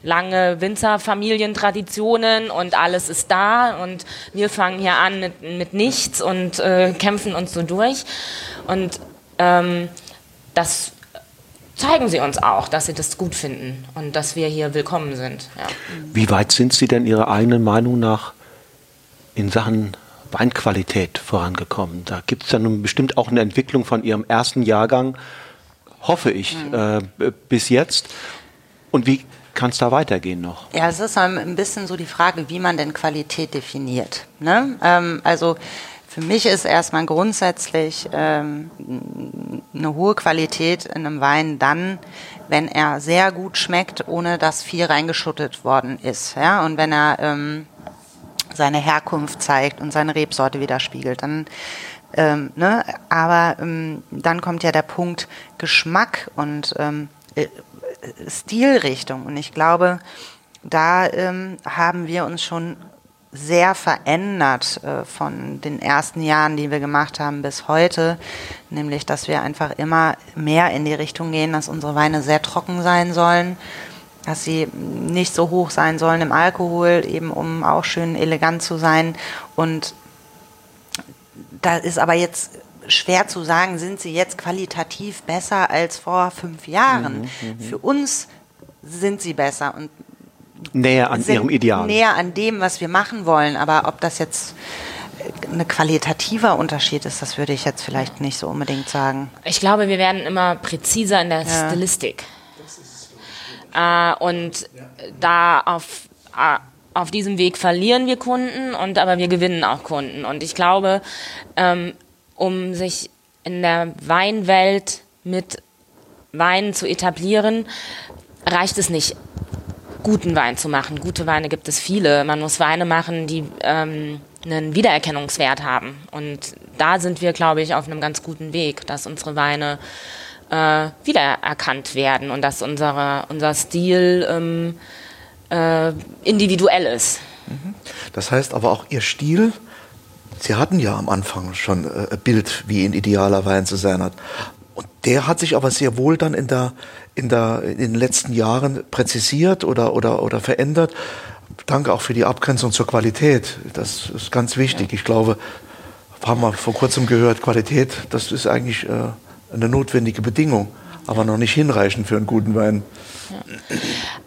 lange Winzerfamilientraditionen und alles ist da und wir fangen hier an mit, mit nichts und äh, kämpfen uns so durch. Und ähm, das zeigen sie uns auch, dass sie das gut finden und dass wir hier willkommen sind. Ja. Wie weit sind Sie denn Ihrer eigenen Meinung nach in Sachen Weinqualität vorangekommen? Da gibt es ja nun bestimmt auch eine Entwicklung von Ihrem ersten Jahrgang, hoffe ich, mhm. äh, bis jetzt. Und wie kann es da weitergehen noch? Ja, es ist ein bisschen so die Frage, wie man denn Qualität definiert. Ne? Ähm, also für mich ist erstmal grundsätzlich ähm, eine hohe Qualität in einem Wein dann, wenn er sehr gut schmeckt, ohne dass viel reingeschüttet worden ist. Ja? Und wenn er ähm, seine Herkunft zeigt und seine Rebsorte widerspiegelt, dann ähm, ne? aber ähm, dann kommt ja der Punkt Geschmack und ähm, äh, Stilrichtung. Und ich glaube, da ähm, haben wir uns schon sehr verändert äh, von den ersten Jahren, die wir gemacht haben, bis heute. Nämlich, dass wir einfach immer mehr in die Richtung gehen, dass unsere Weine sehr trocken sein sollen, dass sie nicht so hoch sein sollen im Alkohol, eben um auch schön elegant zu sein. Und da ist aber jetzt schwer zu sagen, sind sie jetzt qualitativ besser als vor fünf Jahren. Mhm, mhm. Für uns sind sie besser und näher an ihrem Ideal. Näher an dem, was wir machen wollen. Aber ob das jetzt ein qualitativer Unterschied ist, das würde ich jetzt vielleicht nicht so unbedingt sagen. Ich glaube, wir werden immer präziser in der ja. Stilistik. Äh, und da auf, äh, auf diesem Weg verlieren wir Kunden, und aber wir gewinnen auch Kunden. Und ich glaube, ähm, um sich in der Weinwelt mit Weinen zu etablieren, reicht es nicht guten Wein zu machen. Gute Weine gibt es viele. Man muss Weine machen, die ähm, einen Wiedererkennungswert haben. Und da sind wir, glaube ich, auf einem ganz guten Weg, dass unsere Weine äh, wiedererkannt werden und dass unsere, unser Stil ähm, äh, individuell ist. Mhm. Das heißt aber auch Ihr Stil, Sie hatten ja am Anfang schon äh, ein Bild, wie ein idealer Wein zu sein hat. Und der hat sich aber sehr wohl dann in, der, in, der, in den letzten Jahren präzisiert oder, oder, oder verändert. Danke auch für die Abgrenzung zur Qualität. Das ist ganz wichtig. Ich glaube, haben wir vor kurzem gehört, Qualität, das ist eigentlich äh, eine notwendige Bedingung. aber noch nicht hinreichend für einen guten Wein.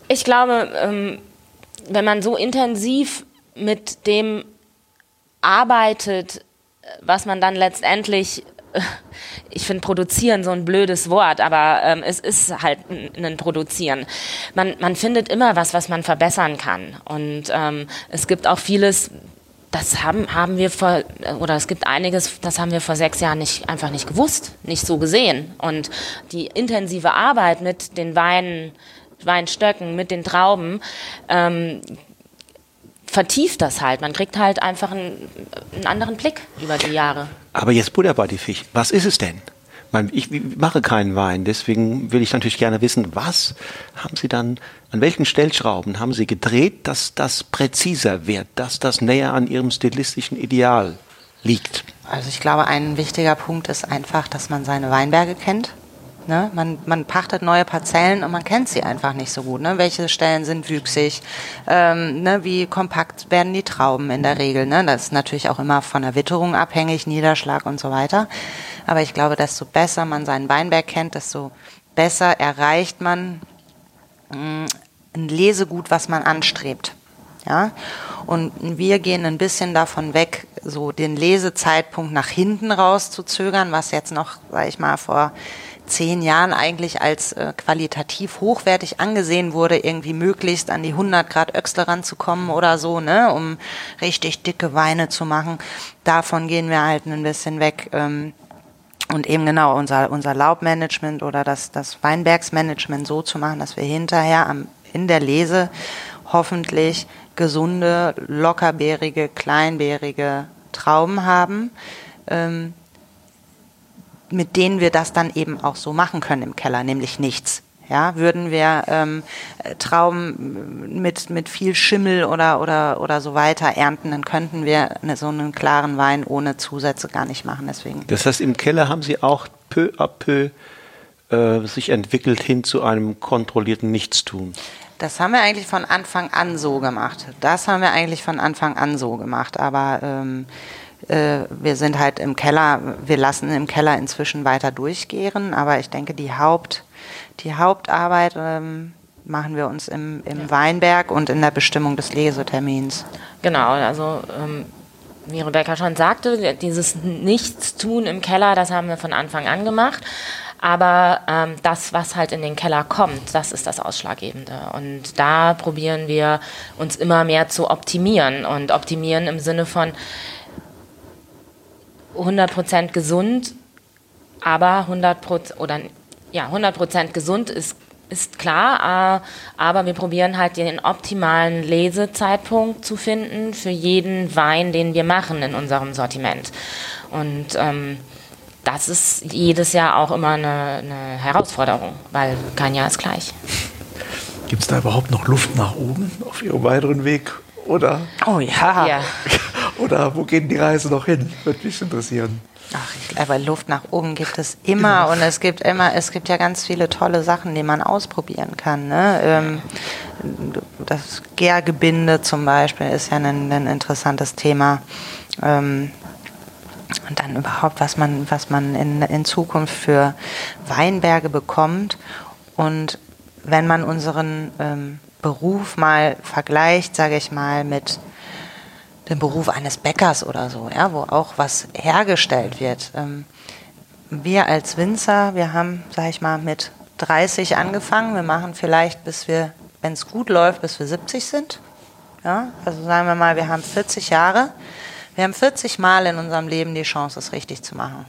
Ich glaube, ähm, wenn man so intensiv mit dem arbeitet, was man dann letztendlich ich finde produzieren so ein blödes Wort, aber ähm, es ist halt ein, Produzieren. Man, man findet immer was, was man verbessern kann. Und ähm, es gibt auch vieles, das haben, haben wir vor, oder es gibt einiges, das haben wir vor sechs Jahren nicht, einfach nicht gewusst, nicht so gesehen. Und die intensive Arbeit mit den Weinen, Weinstöcken, mit den Trauben, ähm, vertieft das halt. Man kriegt halt einfach einen, einen anderen Blick über die Jahre. Aber jetzt Buddha bei die Fisch. Was ist es denn? Ich mache keinen Wein, deswegen will ich natürlich gerne wissen, was haben Sie dann, an welchen Stellschrauben haben Sie gedreht, dass das präziser wird, dass das näher an Ihrem stilistischen Ideal liegt? Also ich glaube, ein wichtiger Punkt ist einfach, dass man seine Weinberge kennt. Ne? Man, man pachtet neue Parzellen und man kennt sie einfach nicht so gut. Ne? Welche Stellen sind wüchsig? Ähm, ne? Wie kompakt werden die Trauben in der Regel? Ne? Das ist natürlich auch immer von der Witterung abhängig, Niederschlag und so weiter. Aber ich glaube, desto besser man seinen Weinberg kennt, desto besser erreicht man mh, mm, ein Lesegut, was man anstrebt. Ja? Und wir gehen ein bisschen davon weg, so den Lesezeitpunkt nach hinten raus zu zögern, was jetzt noch, sag ich mal, vor zehn Jahren eigentlich als äh, qualitativ hochwertig angesehen wurde, irgendwie möglichst an die 100 Grad Öxle ranzukommen oder so, ne, um richtig dicke Weine zu machen. Davon gehen wir halt ein bisschen weg. Ähm, und eben genau unser, unser Laubmanagement oder das, das Weinbergsmanagement so zu machen, dass wir hinterher am, in der Lese hoffentlich gesunde, lockerbeerige, kleinbeerige Trauben haben, ähm, mit denen wir das dann eben auch so machen können im Keller, nämlich nichts. Ja, würden wir ähm, Trauben mit, mit viel Schimmel oder, oder, oder so weiter ernten, dann könnten wir eine, so einen klaren Wein ohne Zusätze gar nicht machen. Deswegen. Das heißt, im Keller haben Sie auch peu à peu äh, sich entwickelt hin zu einem kontrollierten Nichtstun. Das haben wir eigentlich von Anfang an so gemacht. Das haben wir eigentlich von Anfang an so gemacht. Aber ähm, äh, wir sind halt im Keller, wir lassen im Keller inzwischen weiter durchgehen, aber ich denke, die, Haupt, die Hauptarbeit ähm, machen wir uns im, im ja. Weinberg und in der Bestimmung des Lesetermins. Genau, also ähm, wie Rebecca schon sagte, dieses Nichtstun im Keller, das haben wir von Anfang an gemacht. Aber ähm, das, was halt in den Keller kommt, das ist das Ausschlaggebende. Und da probieren wir uns immer mehr zu optimieren. Und optimieren im Sinne von, 100% gesund, aber 100% oder ja, 100% gesund ist ist klar, aber wir probieren halt den optimalen Lesezeitpunkt zu finden für jeden Wein, den wir machen in unserem Sortiment. Und ähm, das ist jedes Jahr auch immer eine, eine Herausforderung, weil kein Jahr ist gleich. Gibt es da überhaupt noch Luft nach oben auf Ihrem weiteren Weg? Oder? Oh ja. ja. Oder wo geht die Reise noch hin? Würde mich interessieren. Ach, ich glaube, Luft nach oben gibt es immer genau. und es gibt immer, es gibt ja ganz viele tolle Sachen, die man ausprobieren kann. Ne? Ähm, das Gärgebinde zum Beispiel ist ja ein, ein interessantes Thema. Ähm, und dann überhaupt, was man, was man in, in Zukunft für Weinberge bekommt. Und wenn man unseren ähm, Beruf mal vergleicht, sage ich mal, mit den Beruf eines Bäckers oder so, ja, wo auch was hergestellt wird. Ähm, wir als Winzer, wir haben, sag ich mal, mit 30 angefangen. Wir machen vielleicht, bis wir, wenn es gut läuft, bis wir 70 sind. Ja, also sagen wir mal, wir haben 40 Jahre. Wir haben 40 Mal in unserem Leben die Chance, es richtig zu machen.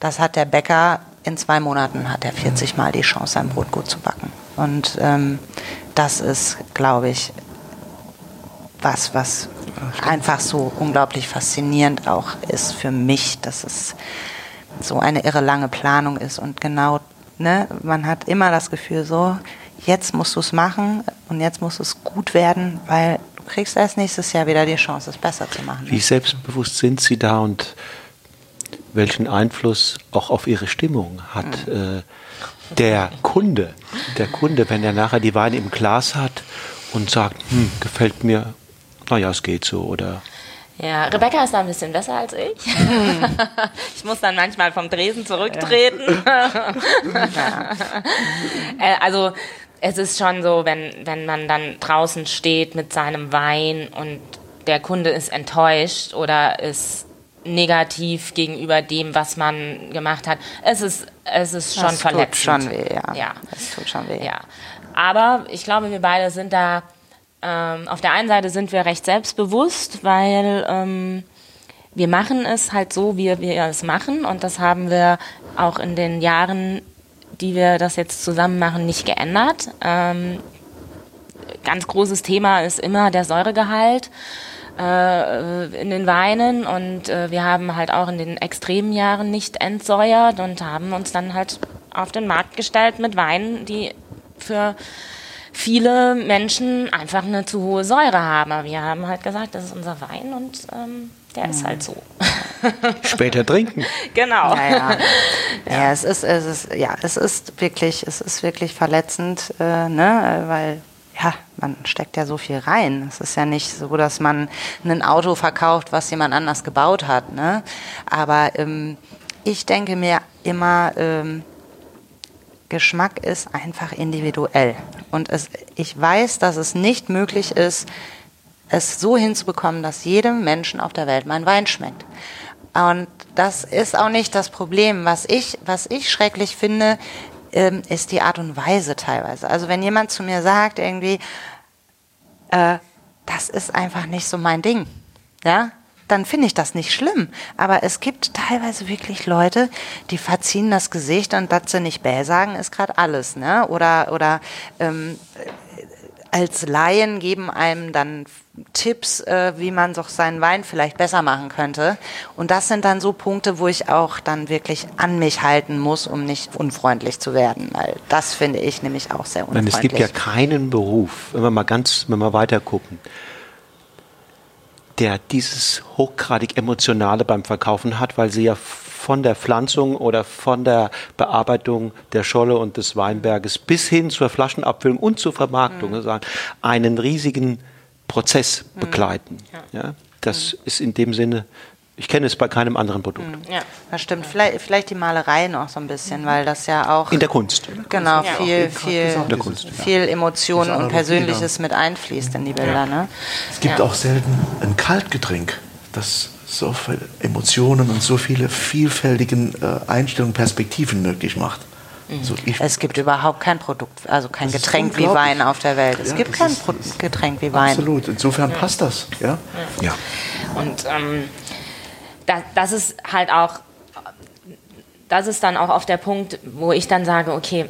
Das hat der Bäcker in zwei Monaten hat er 40 Mal die Chance, sein Brot gut zu backen. Und ähm, das ist, glaube ich, was, was einfach so unglaublich faszinierend auch ist für mich, dass es so eine irre lange Planung ist und genau, ne, man hat immer das Gefühl so, jetzt musst du es machen und jetzt muss es gut werden, weil du kriegst erst nächstes Jahr wieder die Chance, es besser zu machen. Wie selbstbewusst sind Sie da und welchen Einfluss auch auf Ihre Stimmung hat mhm. äh, der Kunde? Der Kunde, wenn er nachher die Weine im Glas hat und sagt, hm, gefällt mir naja, es geht so, oder? Ja, Rebecca ist da ein bisschen besser als ich. Hm. ich muss dann manchmal vom Dresen zurücktreten. Ja. Äh, also es ist schon so, wenn, wenn man dann draußen steht mit seinem Wein und der Kunde ist enttäuscht oder ist negativ gegenüber dem, was man gemacht hat. Es ist, es ist schon das verletzend. Tut schon weh, ja. ja. Es tut schon weh. Ja. Aber ich glaube, wir beide sind da, ähm, auf der einen Seite sind wir recht selbstbewusst, weil ähm, wir machen es halt so, wie wir es machen und das haben wir auch in den Jahren, die wir das jetzt zusammen machen, nicht geändert. Ähm, ganz großes Thema ist immer der Säuregehalt in den Weinen und äh, wir haben halt auch in den extremen Jahren nicht entsäuert und haben uns dann halt auf den Markt gestellt mit Weinen, die für viele Menschen einfach eine zu hohe Säure haben. Aber wir haben halt gesagt, das ist unser Wein und ähm, der mhm. ist halt so. Später trinken. Genau. Ja, ja. ja, es ist, es ist, ja, es ist wirklich, es ist wirklich verletzend, äh, ne, weil ja, man steckt ja so viel rein. Es ist ja nicht so, dass man ein Auto verkauft, was jemand anders gebaut hat. Ne? Aber ähm, ich denke mir immer, ähm, Geschmack ist einfach individuell. Und es, ich weiß, dass es nicht möglich ist, es so hinzubekommen, dass jedem Menschen auf der Welt mein Wein schmeckt. Und das ist auch nicht das Problem. Was ich, was ich schrecklich finde, ähm, ist die Art und Weise teilweise. Also wenn jemand zu mir sagt, irgendwie, äh, das ist einfach nicht so mein Ding, ja, dann finde ich das nicht schlimm. Aber es gibt teilweise wirklich Leute, die verziehen das Gesicht und dass nicht bäh sagen, ist gerade alles, ne? Oder, oder ähm, als Laien geben einem dann Tipps, äh, wie man doch seinen Wein vielleicht besser machen könnte. Und das sind dann so Punkte, wo ich auch dann wirklich an mich halten muss, um nicht unfreundlich zu werden. Weil das finde ich nämlich auch sehr unfreundlich. es gibt ja keinen Beruf, wenn wir mal ganz, wenn wir weiter gucken, der dieses hochgradig Emotionale beim Verkaufen hat, weil sie ja von der Pflanzung oder von der Bearbeitung der Scholle und des Weinberges bis hin zur Flaschenabfüllung und zur Vermarktung mhm. einen riesigen Prozess mhm. begleiten. Ja. ja das mhm. ist in dem Sinne ich kenne es bei keinem anderen Produkt. Mhm. Ja, das stimmt. Vielleicht, vielleicht die Malerei noch so ein bisschen, weil das ja auch. In der Kunst. Genau, ja. viel, viel, viel Emotionen und Persönliches mit einfließt in die Bilder. Ne? Es gibt auch selten ein Kaltgetränk, das so viele Emotionen und so viele vielfältige äh, Einstellungen, Perspektiven möglich macht. Mhm. So, es gibt überhaupt kein Produkt, also kein Getränk wie Wein auf der Welt. Es ja, gibt kein ist, Getränk wie Wein. Absolut. Insofern ja. passt das. Ja. ja. Und ähm, das, das ist halt auch, das ist dann auch auf der Punkt, wo ich dann sage, okay,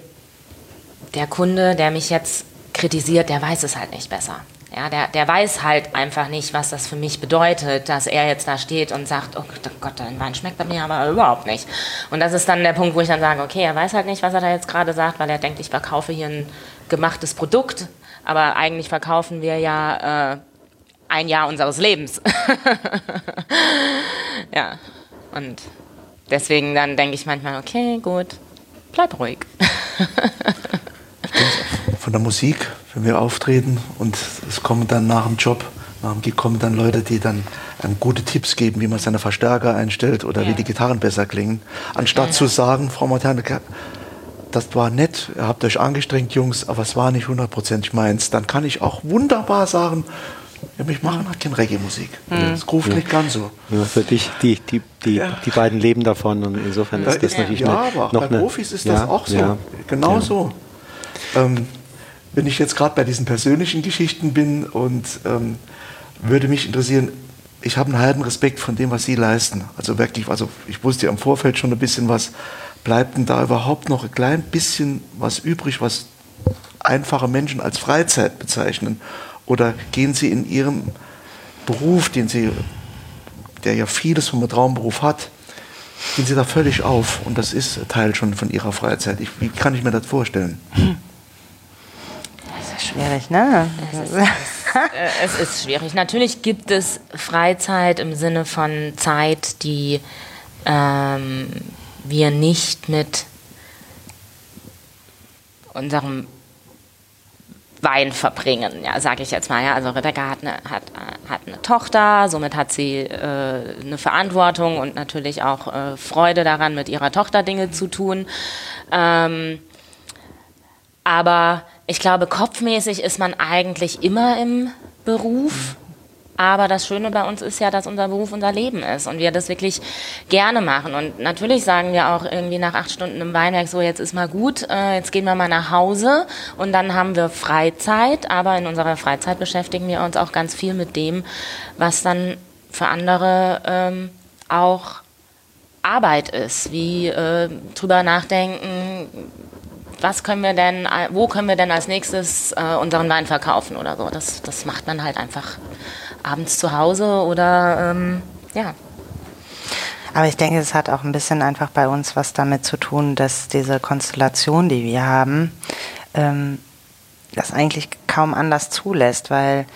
der Kunde, der mich jetzt kritisiert, der weiß es halt nicht besser. Ja, der, der weiß halt einfach nicht, was das für mich bedeutet, dass er jetzt da steht und sagt, oh Gott, dein Wein schmeckt bei mir aber überhaupt nicht. Und das ist dann der Punkt, wo ich dann sage, okay, er weiß halt nicht, was er da jetzt gerade sagt, weil er denkt, ich verkaufe hier ein gemachtes Produkt, aber eigentlich verkaufen wir ja äh, ein Jahr unseres Lebens. ja, und deswegen dann denke ich manchmal, okay, gut, bleib ruhig. von der Musik, wenn wir auftreten und es kommen dann nach dem Job, nach dem Gig kommen dann Leute, die dann ähm, gute Tipps geben, wie man seine Verstärker einstellt oder ja. wie die Gitarren besser klingen, anstatt ja. zu sagen, Frau Materne, das war nett, ihr habt euch angestrengt, Jungs, aber es war nicht hundertprozentig meins. Dann kann ich auch wunderbar sagen, ja, mich machen halt keine Reggae-Musik. Mhm. Das ruft ja. nicht ganz so. Ja, für dich, die, die, die, ja. die beiden leben davon und insofern ist das natürlich ja, eine, aber noch bei eine, Profis ist das auch so. Genau so. Ähm, wenn ich jetzt gerade bei diesen persönlichen Geschichten bin und ähm, würde mich interessieren, ich habe einen halben Respekt von dem, was Sie leisten. Also wirklich, also ich wusste ja im Vorfeld schon ein bisschen was. Bleibt denn da überhaupt noch ein klein bisschen was übrig, was einfache Menschen als Freizeit bezeichnen? Oder gehen Sie in Ihrem Beruf, den Sie, der ja vieles vom Traumberuf hat, gehen Sie da völlig auf? Und das ist Teil schon von Ihrer Freizeit. Ich, wie kann ich mir das vorstellen? Hm schwierig, ne? Es ist, äh, es ist schwierig. Natürlich gibt es Freizeit im Sinne von Zeit, die ähm, wir nicht mit unserem Wein verbringen, ja, sage ich jetzt mal. Ja. Also Rebecca hat eine, hat, hat eine Tochter, somit hat sie äh, eine Verantwortung und natürlich auch äh, Freude daran, mit ihrer Tochter Dinge zu tun. Ähm, aber ich glaube, kopfmäßig ist man eigentlich immer im Beruf. Aber das Schöne bei uns ist ja, dass unser Beruf unser Leben ist und wir das wirklich gerne machen. Und natürlich sagen wir auch irgendwie nach acht Stunden im Weinberg so, jetzt ist mal gut, äh, jetzt gehen wir mal nach Hause und dann haben wir Freizeit. Aber in unserer Freizeit beschäftigen wir uns auch ganz viel mit dem, was dann für andere ähm, auch Arbeit ist, wie äh, drüber nachdenken, was können wir denn, wo können wir denn als nächstes äh, unseren Wein verkaufen oder so. Das, das macht man halt einfach abends zu Hause oder ähm, ja. Aber ich denke, es hat auch ein bisschen einfach bei uns was damit zu tun, dass diese Konstellation, die wir haben, ähm, das eigentlich kaum anders zulässt, weil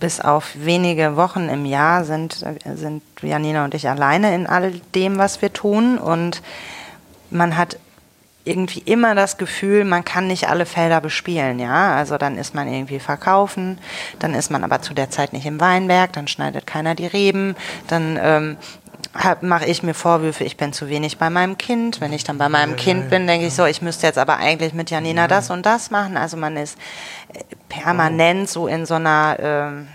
bis auf wenige Wochen im Jahr sind, sind Janina und ich alleine in all dem, was wir tun. Und man hat irgendwie immer das Gefühl, man kann nicht alle Felder bespielen, ja. Also dann ist man irgendwie verkaufen, dann ist man aber zu der Zeit nicht im Weinberg, dann schneidet keiner die Reben, dann ähm, mache ich mir Vorwürfe, ich bin zu wenig bei meinem Kind. Wenn ich dann bei meinem Kind bin, denke ich so, ich müsste jetzt aber eigentlich mit Janina das und das machen. Also man ist äh, permanent so in so einer ähm,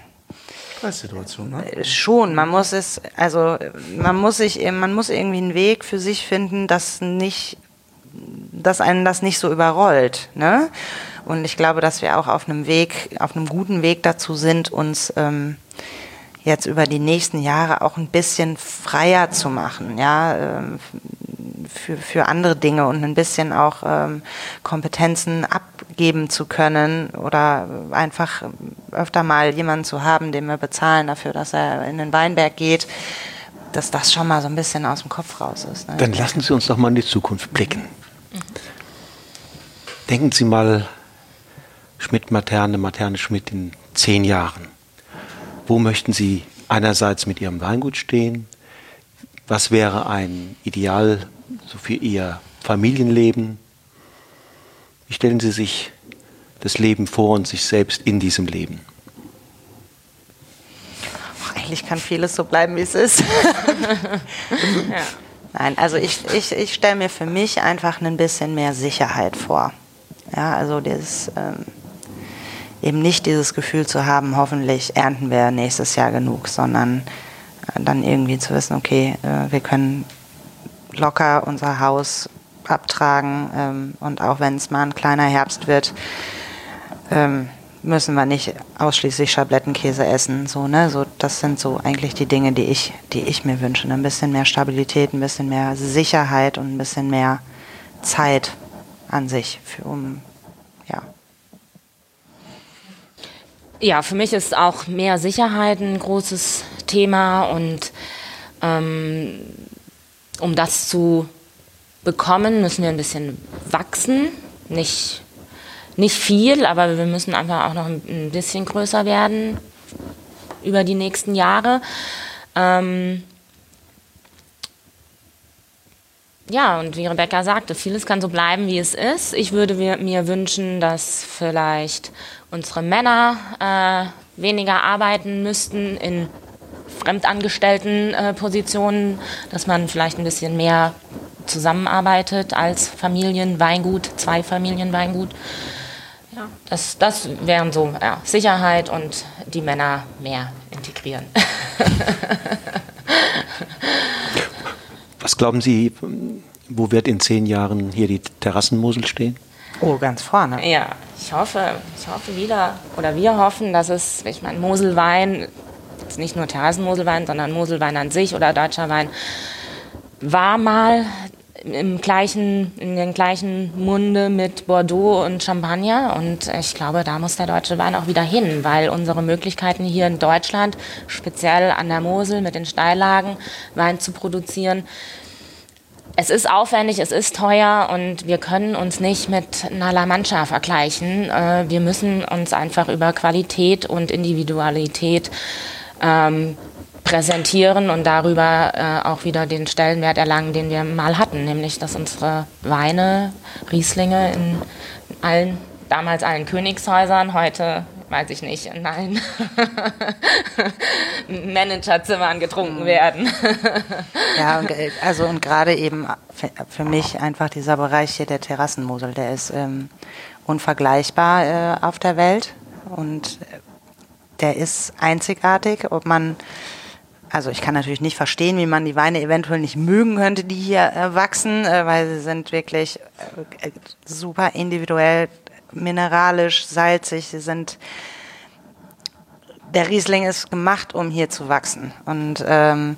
Situation, ne? Äh, schon, man muss es, also man muss sich, man muss irgendwie einen Weg für sich finden, das nicht dass einen das nicht so überrollt. Ne? Und ich glaube, dass wir auch auf einem Weg, auf einem guten Weg dazu sind, uns ähm, jetzt über die nächsten Jahre auch ein bisschen freier zu machen, ja, ähm, für, für andere Dinge und ein bisschen auch ähm, Kompetenzen abgeben zu können oder einfach öfter mal jemanden zu haben, den wir bezahlen dafür, dass er in den Weinberg geht, dass das schon mal so ein bisschen aus dem Kopf raus ist. Ne? Dann lassen Sie uns doch mal in die Zukunft blicken. Denken Sie mal, Schmidt-Materne, Materne-Schmidt in zehn Jahren. Wo möchten Sie einerseits mit Ihrem Weingut stehen? Was wäre ein Ideal so für Ihr Familienleben? Wie stellen Sie sich das Leben vor und sich selbst in diesem Leben? Eigentlich kann vieles so bleiben, wie es ist. ja. Nein, also ich, ich, ich stelle mir für mich einfach ein bisschen mehr Sicherheit vor. Ja, also das, ähm, eben nicht dieses Gefühl zu haben, hoffentlich ernten wir nächstes Jahr genug, sondern äh, dann irgendwie zu wissen, okay, äh, wir können locker unser Haus abtragen ähm, und auch wenn es mal ein kleiner Herbst wird, ähm, müssen wir nicht ausschließlich Schablettenkäse essen. So, ne? so, das sind so eigentlich die Dinge, die ich, die ich mir wünsche. Ein bisschen mehr Stabilität, ein bisschen mehr Sicherheit und ein bisschen mehr Zeit an sich, für, um, ja. Ja, für mich ist auch mehr Sicherheit ein großes Thema und ähm, um das zu bekommen, müssen wir ein bisschen wachsen, nicht nicht viel, aber wir müssen einfach auch noch ein bisschen größer werden über die nächsten Jahre. Ähm ja, und wie Rebecca sagte, vieles kann so bleiben, wie es ist. Ich würde mir wünschen, dass vielleicht unsere Männer äh, weniger arbeiten müssten in fremdangestellten äh, Positionen, dass man vielleicht ein bisschen mehr zusammenarbeitet als Familienweingut, zwei Familienweingut. Ja, das, das wären so ja, Sicherheit und die Männer mehr integrieren. Was glauben Sie, wo wird in zehn Jahren hier die Terrassenmosel stehen? Oh, ganz vorne. Ja, ich hoffe, ich hoffe wieder, oder wir hoffen, dass es, ich meine, Moselwein, jetzt nicht nur Terrassenmoselwein, sondern Moselwein an sich oder deutscher Wein, war mal im gleichen, in den gleichen Munde mit Bordeaux und Champagner. Und ich glaube, da muss der deutsche Wein auch wieder hin, weil unsere Möglichkeiten hier in Deutschland, speziell an der Mosel mit den Steillagen, Wein zu produzieren, es ist aufwendig, es ist teuer und wir können uns nicht mit einer La Mancha vergleichen. Äh, wir müssen uns einfach über Qualität und Individualität ähm, präsentieren und darüber äh, auch wieder den Stellenwert erlangen, den wir mal hatten, nämlich dass unsere Weine, Rieslinge in allen damals allen Königshäusern, heute weiß ich nicht, in allen Managerzimmern getrunken werden. ja, und, äh, also und gerade eben für mich einfach dieser Bereich hier der Terrassenmosel, der ist ähm, unvergleichbar äh, auf der Welt und äh, der ist einzigartig, ob man also ich kann natürlich nicht verstehen, wie man die Weine eventuell nicht mögen könnte, die hier äh, wachsen, äh, weil sie sind wirklich äh, super individuell, mineralisch, salzig. Sie sind der Riesling ist gemacht, um hier zu wachsen und ähm,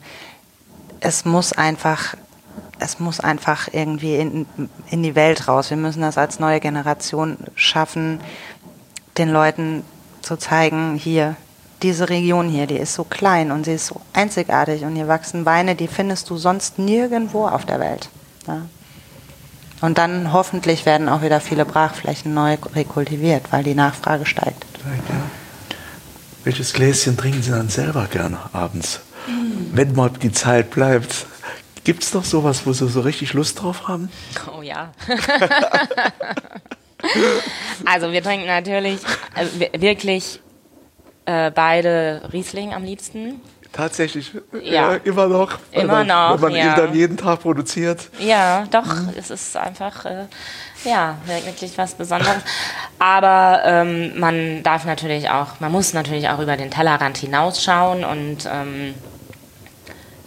es muss einfach es muss einfach irgendwie in, in die Welt raus. Wir müssen das als neue Generation schaffen, den Leuten zu zeigen, hier, diese Region hier, die ist so klein und sie ist so einzigartig und hier wachsen Weine, die findest du sonst nirgendwo auf der Welt. Ja. Und dann hoffentlich werden auch wieder viele Brachflächen neu rekultiviert, weil die Nachfrage steigt. Ja. Welches Gläschen trinken Sie dann selber gerne abends? Mhm. Wenn mal die Zeit bleibt. Gibt es doch sowas, wo Sie so richtig Lust drauf haben? Oh ja. also wir trinken natürlich äh, wirklich äh, beide Riesling am liebsten. Tatsächlich, ja, ja immer noch. Immer noch. Wenn man ja. ihn dann jeden Tag produziert. Ja, doch, mhm. es ist einfach, äh, ja, wirklich was Besonderes. Aber ähm, man darf natürlich auch, man muss natürlich auch über den Tellerrand hinausschauen und ähm,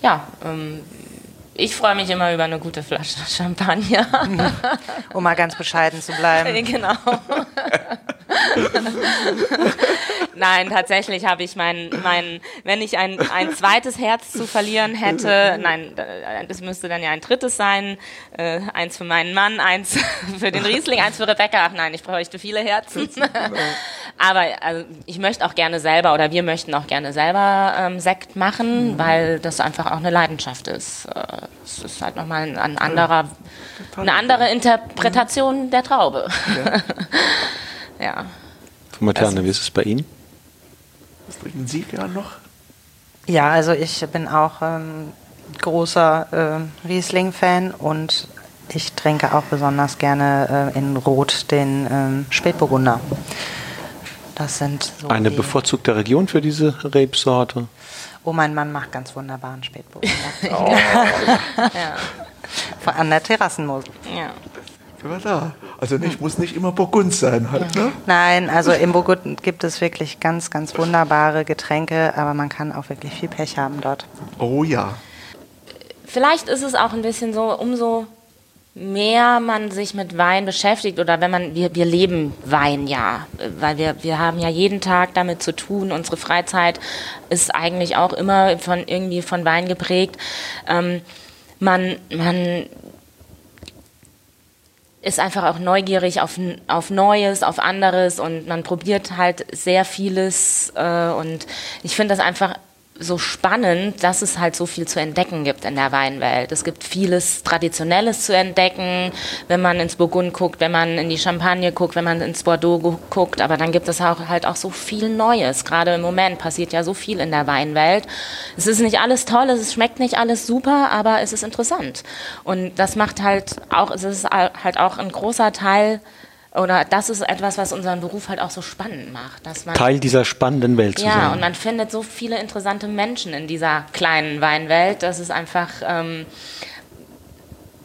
ja, ähm, ich freue mich immer über eine gute Flasche Champagner. um mal ganz bescheiden zu bleiben. Genau. Nein, tatsächlich habe ich mein, mein wenn ich ein, ein zweites Herz zu verlieren hätte, nein, das müsste dann ja ein drittes sein, äh, eins für meinen Mann, eins für den Riesling, eins für Rebecca. Ach nein, ich bräuchte viele Herzen. Aber also, ich möchte auch gerne selber oder wir möchten auch gerne selber ähm, Sekt machen, mhm. weil das einfach auch eine Leidenschaft ist. Äh, es ist halt nochmal ein, ein anderer, eine andere Interpretation der Traube. Ja. ja. Materne, also, wie ist es bei Ihnen? Was trinken Sie gern noch? Ja, also ich bin auch ähm, großer äh, Riesling-Fan und ich trinke auch besonders gerne äh, in Rot den ähm, Spätburgunder. Das sind so Eine bevorzugte Region für diese Rebsorte? Oh, mein Mann macht ganz wunderbaren Spätburgunder. oh. ja. An der Terrassenmosel. Ja. Ja, da. Also nicht, muss nicht immer Burgund sein halt, ne? Nein, also im Burgund gibt es wirklich ganz, ganz wunderbare Getränke, aber man kann auch wirklich viel Pech haben dort. Oh ja. Vielleicht ist es auch ein bisschen so, umso mehr man sich mit Wein beschäftigt oder wenn man, wir, wir leben Wein ja, weil wir, wir haben ja jeden Tag damit zu tun, unsere Freizeit ist eigentlich auch immer von irgendwie von Wein geprägt. Ähm, man, man ist einfach auch neugierig auf, auf Neues, auf anderes und man probiert halt sehr vieles äh, und ich finde das einfach so spannend, dass es halt so viel zu entdecken gibt in der Weinwelt. Es gibt vieles Traditionelles zu entdecken, wenn man ins Burgund guckt, wenn man in die Champagne guckt, wenn man ins Bordeaux guckt. Aber dann gibt es auch halt auch so viel Neues. Gerade im Moment passiert ja so viel in der Weinwelt. Es ist nicht alles toll, es schmeckt nicht alles super, aber es ist interessant. Und das macht halt auch, es ist halt auch ein großer Teil oder das ist etwas, was unseren Beruf halt auch so spannend macht. Dass man, Teil dieser spannenden Welt zu ja, sein. Ja, und man findet so viele interessante Menschen in dieser kleinen Weinwelt. Das ist einfach, ähm,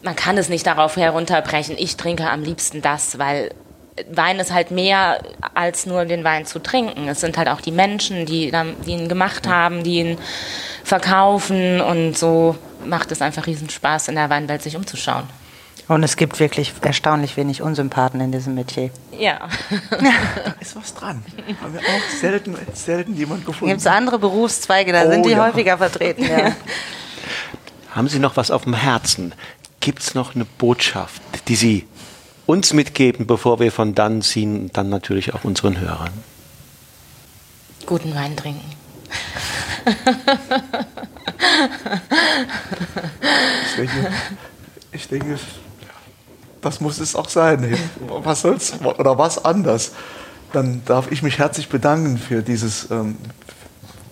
man kann es nicht darauf herunterbrechen, ich trinke am liebsten das, weil Wein ist halt mehr als nur den Wein zu trinken. Es sind halt auch die Menschen, die, die ihn gemacht haben, die ihn verkaufen und so macht es einfach riesen Spaß in der Weinwelt sich umzuschauen. Und es gibt wirklich erstaunlich wenig Unsympathen in diesem Metier. Ja. da ist was dran. Haben wir auch selten, selten jemand gefunden. Gibt es andere Berufszweige, da oh, sind die ja. häufiger vertreten. Ja. Haben Sie noch was auf dem Herzen? Gibt es noch eine Botschaft, die Sie uns mitgeben, bevor wir von dann ziehen und dann natürlich auch unseren Hörern? Guten Wein trinken. ich denke, ich denke das muss es auch sein. Was soll's oder was anders? Dann darf ich mich herzlich bedanken für dieses ähm,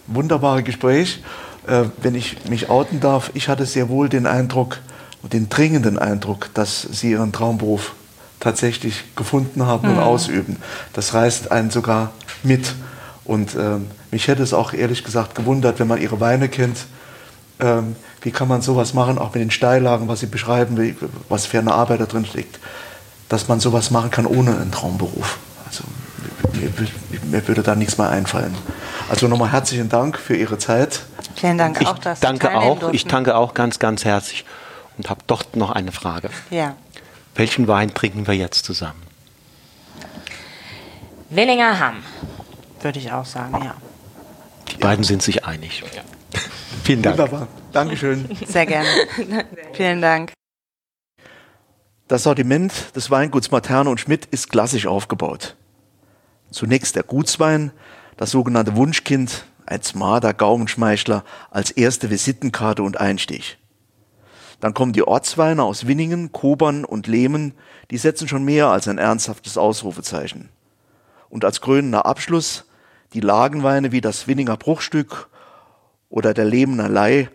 wunderbare Gespräch. Äh, wenn ich mich outen darf, ich hatte sehr wohl den Eindruck, den dringenden Eindruck, dass Sie Ihren Traumberuf tatsächlich gefunden haben mhm. und ausüben. Das reißt einen sogar mit. Und ähm, mich hätte es auch ehrlich gesagt gewundert, wenn man ihre Weine kennt. Ähm, wie kann man sowas machen, auch mit den Steillagen, was sie beschreiben, wie, was für eine Arbeit da drin steckt, dass man sowas machen kann ohne einen Traumberuf. Also mir, mir würde da nichts mehr einfallen. Also nochmal herzlichen Dank für Ihre Zeit. Vielen Dank ich auch, dass danke auch. Durften. Ich danke auch ganz, ganz herzlich und habe doch noch eine Frage. Ja. Welchen Wein trinken wir jetzt zusammen? Willinger Hamm. Würde ich auch sagen, ja. Die beiden sind sich einig. Ja. Vielen Dank. Wunderbar. Dankeschön. Sehr gerne. Vielen Dank. Das Sortiment des Weinguts Materne und Schmidt ist klassisch aufgebaut. Zunächst der Gutswein, das sogenannte Wunschkind, ein smarter Gaumenschmeichler als erste Visitenkarte und Einstich. Dann kommen die Ortsweine aus Winningen, Kobern und Lehmen, die setzen schon mehr als ein ernsthaftes Ausrufezeichen. Und als krönender Abschluss die Lagenweine wie das Winninger Bruchstück oder der Lehmener Leih,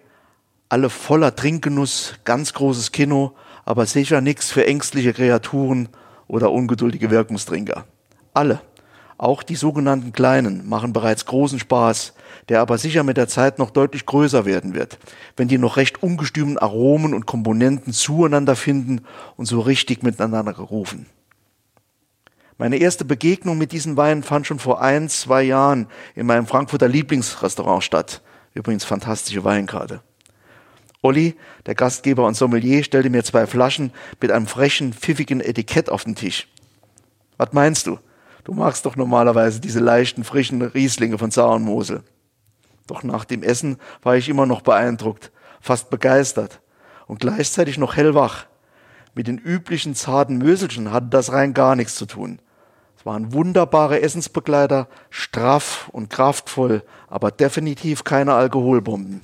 alle voller Trinkgenuss, ganz großes Kino, aber sicher nichts für ängstliche Kreaturen oder ungeduldige Wirkungstrinker. Alle auch die sogenannten Kleinen machen bereits großen Spaß, der aber sicher mit der Zeit noch deutlich größer werden wird, wenn die noch recht ungestümen Aromen und Komponenten zueinander finden und so richtig miteinander gerufen. Meine erste Begegnung mit diesen Weinen fand schon vor ein, zwei Jahren in meinem Frankfurter Lieblingsrestaurant statt. Übrigens fantastische Weinkarte. Olli, der Gastgeber und Sommelier, stellte mir zwei Flaschen mit einem frechen, pfiffigen Etikett auf den Tisch. Was meinst du? Du magst doch normalerweise diese leichten, frischen Rieslinge von Saar und Mosel. Doch nach dem Essen war ich immer noch beeindruckt, fast begeistert und gleichzeitig noch hellwach. Mit den üblichen zarten Möselchen hatte das rein gar nichts zu tun. Es waren wunderbare Essensbegleiter, straff und kraftvoll, aber definitiv keine Alkoholbomben.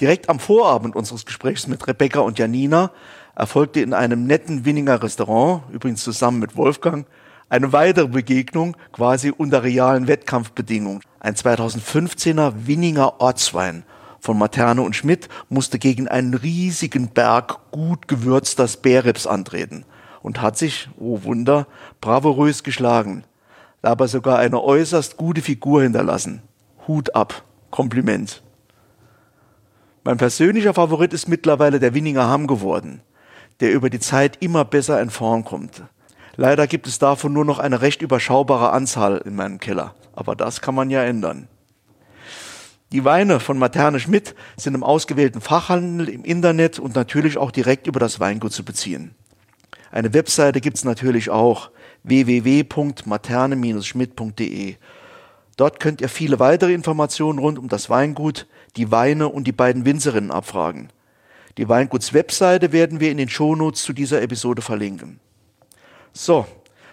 Direkt am Vorabend unseres Gesprächs mit Rebecca und Janina erfolgte in einem netten Winninger Restaurant, übrigens zusammen mit Wolfgang, eine weitere Begegnung quasi unter realen Wettkampfbedingungen. Ein 2015er Winninger Ortswein von Materne und Schmidt musste gegen einen riesigen Berg gut gewürzter Sperrips antreten und hat sich, oh Wunder, bravourös geschlagen. Dabei sogar eine äußerst gute Figur hinterlassen. Hut ab. Kompliment. Mein persönlicher Favorit ist mittlerweile der Winninger Hamm geworden, der über die Zeit immer besser in Form kommt. Leider gibt es davon nur noch eine recht überschaubare Anzahl in meinem Keller. Aber das kann man ja ändern. Die Weine von Materne Schmidt sind im ausgewählten Fachhandel, im Internet und natürlich auch direkt über das Weingut zu beziehen. Eine Webseite gibt es natürlich auch www.materne-schmidt.de. Dort könnt ihr viele weitere Informationen rund um das Weingut, die Weine und die beiden Winzerinnen abfragen. Die Weinguts-Webseite werden wir in den Shownotes zu dieser Episode verlinken. So,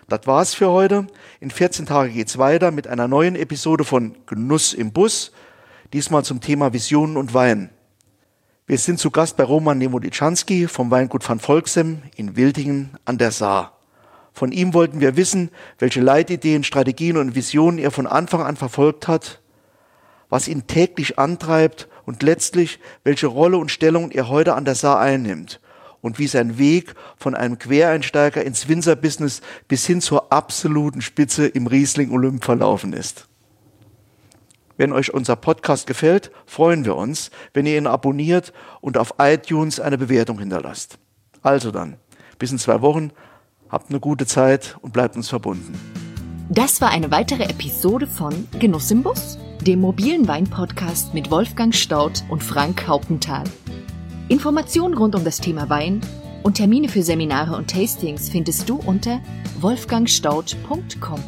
das war's für heute. In 14 Tagen geht's weiter mit einer neuen Episode von Genuss im Bus. Diesmal zum Thema Visionen und Wein. Wir sind zu Gast bei Roman Nemoditschanski vom Weingut van Volksem in Wildingen an der Saar. Von ihm wollten wir wissen, welche Leitideen, Strategien und Visionen er von Anfang an verfolgt hat, was ihn täglich antreibt und letztlich, welche Rolle und Stellung er heute an der Saar einnimmt und wie sein Weg von einem Quereinsteiger ins Winzerbusiness bis hin zur absoluten Spitze im Riesling Olymp verlaufen ist. Wenn euch unser Podcast gefällt, freuen wir uns, wenn ihr ihn abonniert und auf iTunes eine Bewertung hinterlasst. Also dann, bis in zwei Wochen, habt eine gute Zeit und bleibt uns verbunden. Das war eine weitere Episode von Genuss im Bus, dem mobilen Wein-Podcast mit Wolfgang Staudt und Frank Hauptenthal. Informationen rund um das Thema Wein und Termine für Seminare und Tastings findest du unter wolfgangstaud.com.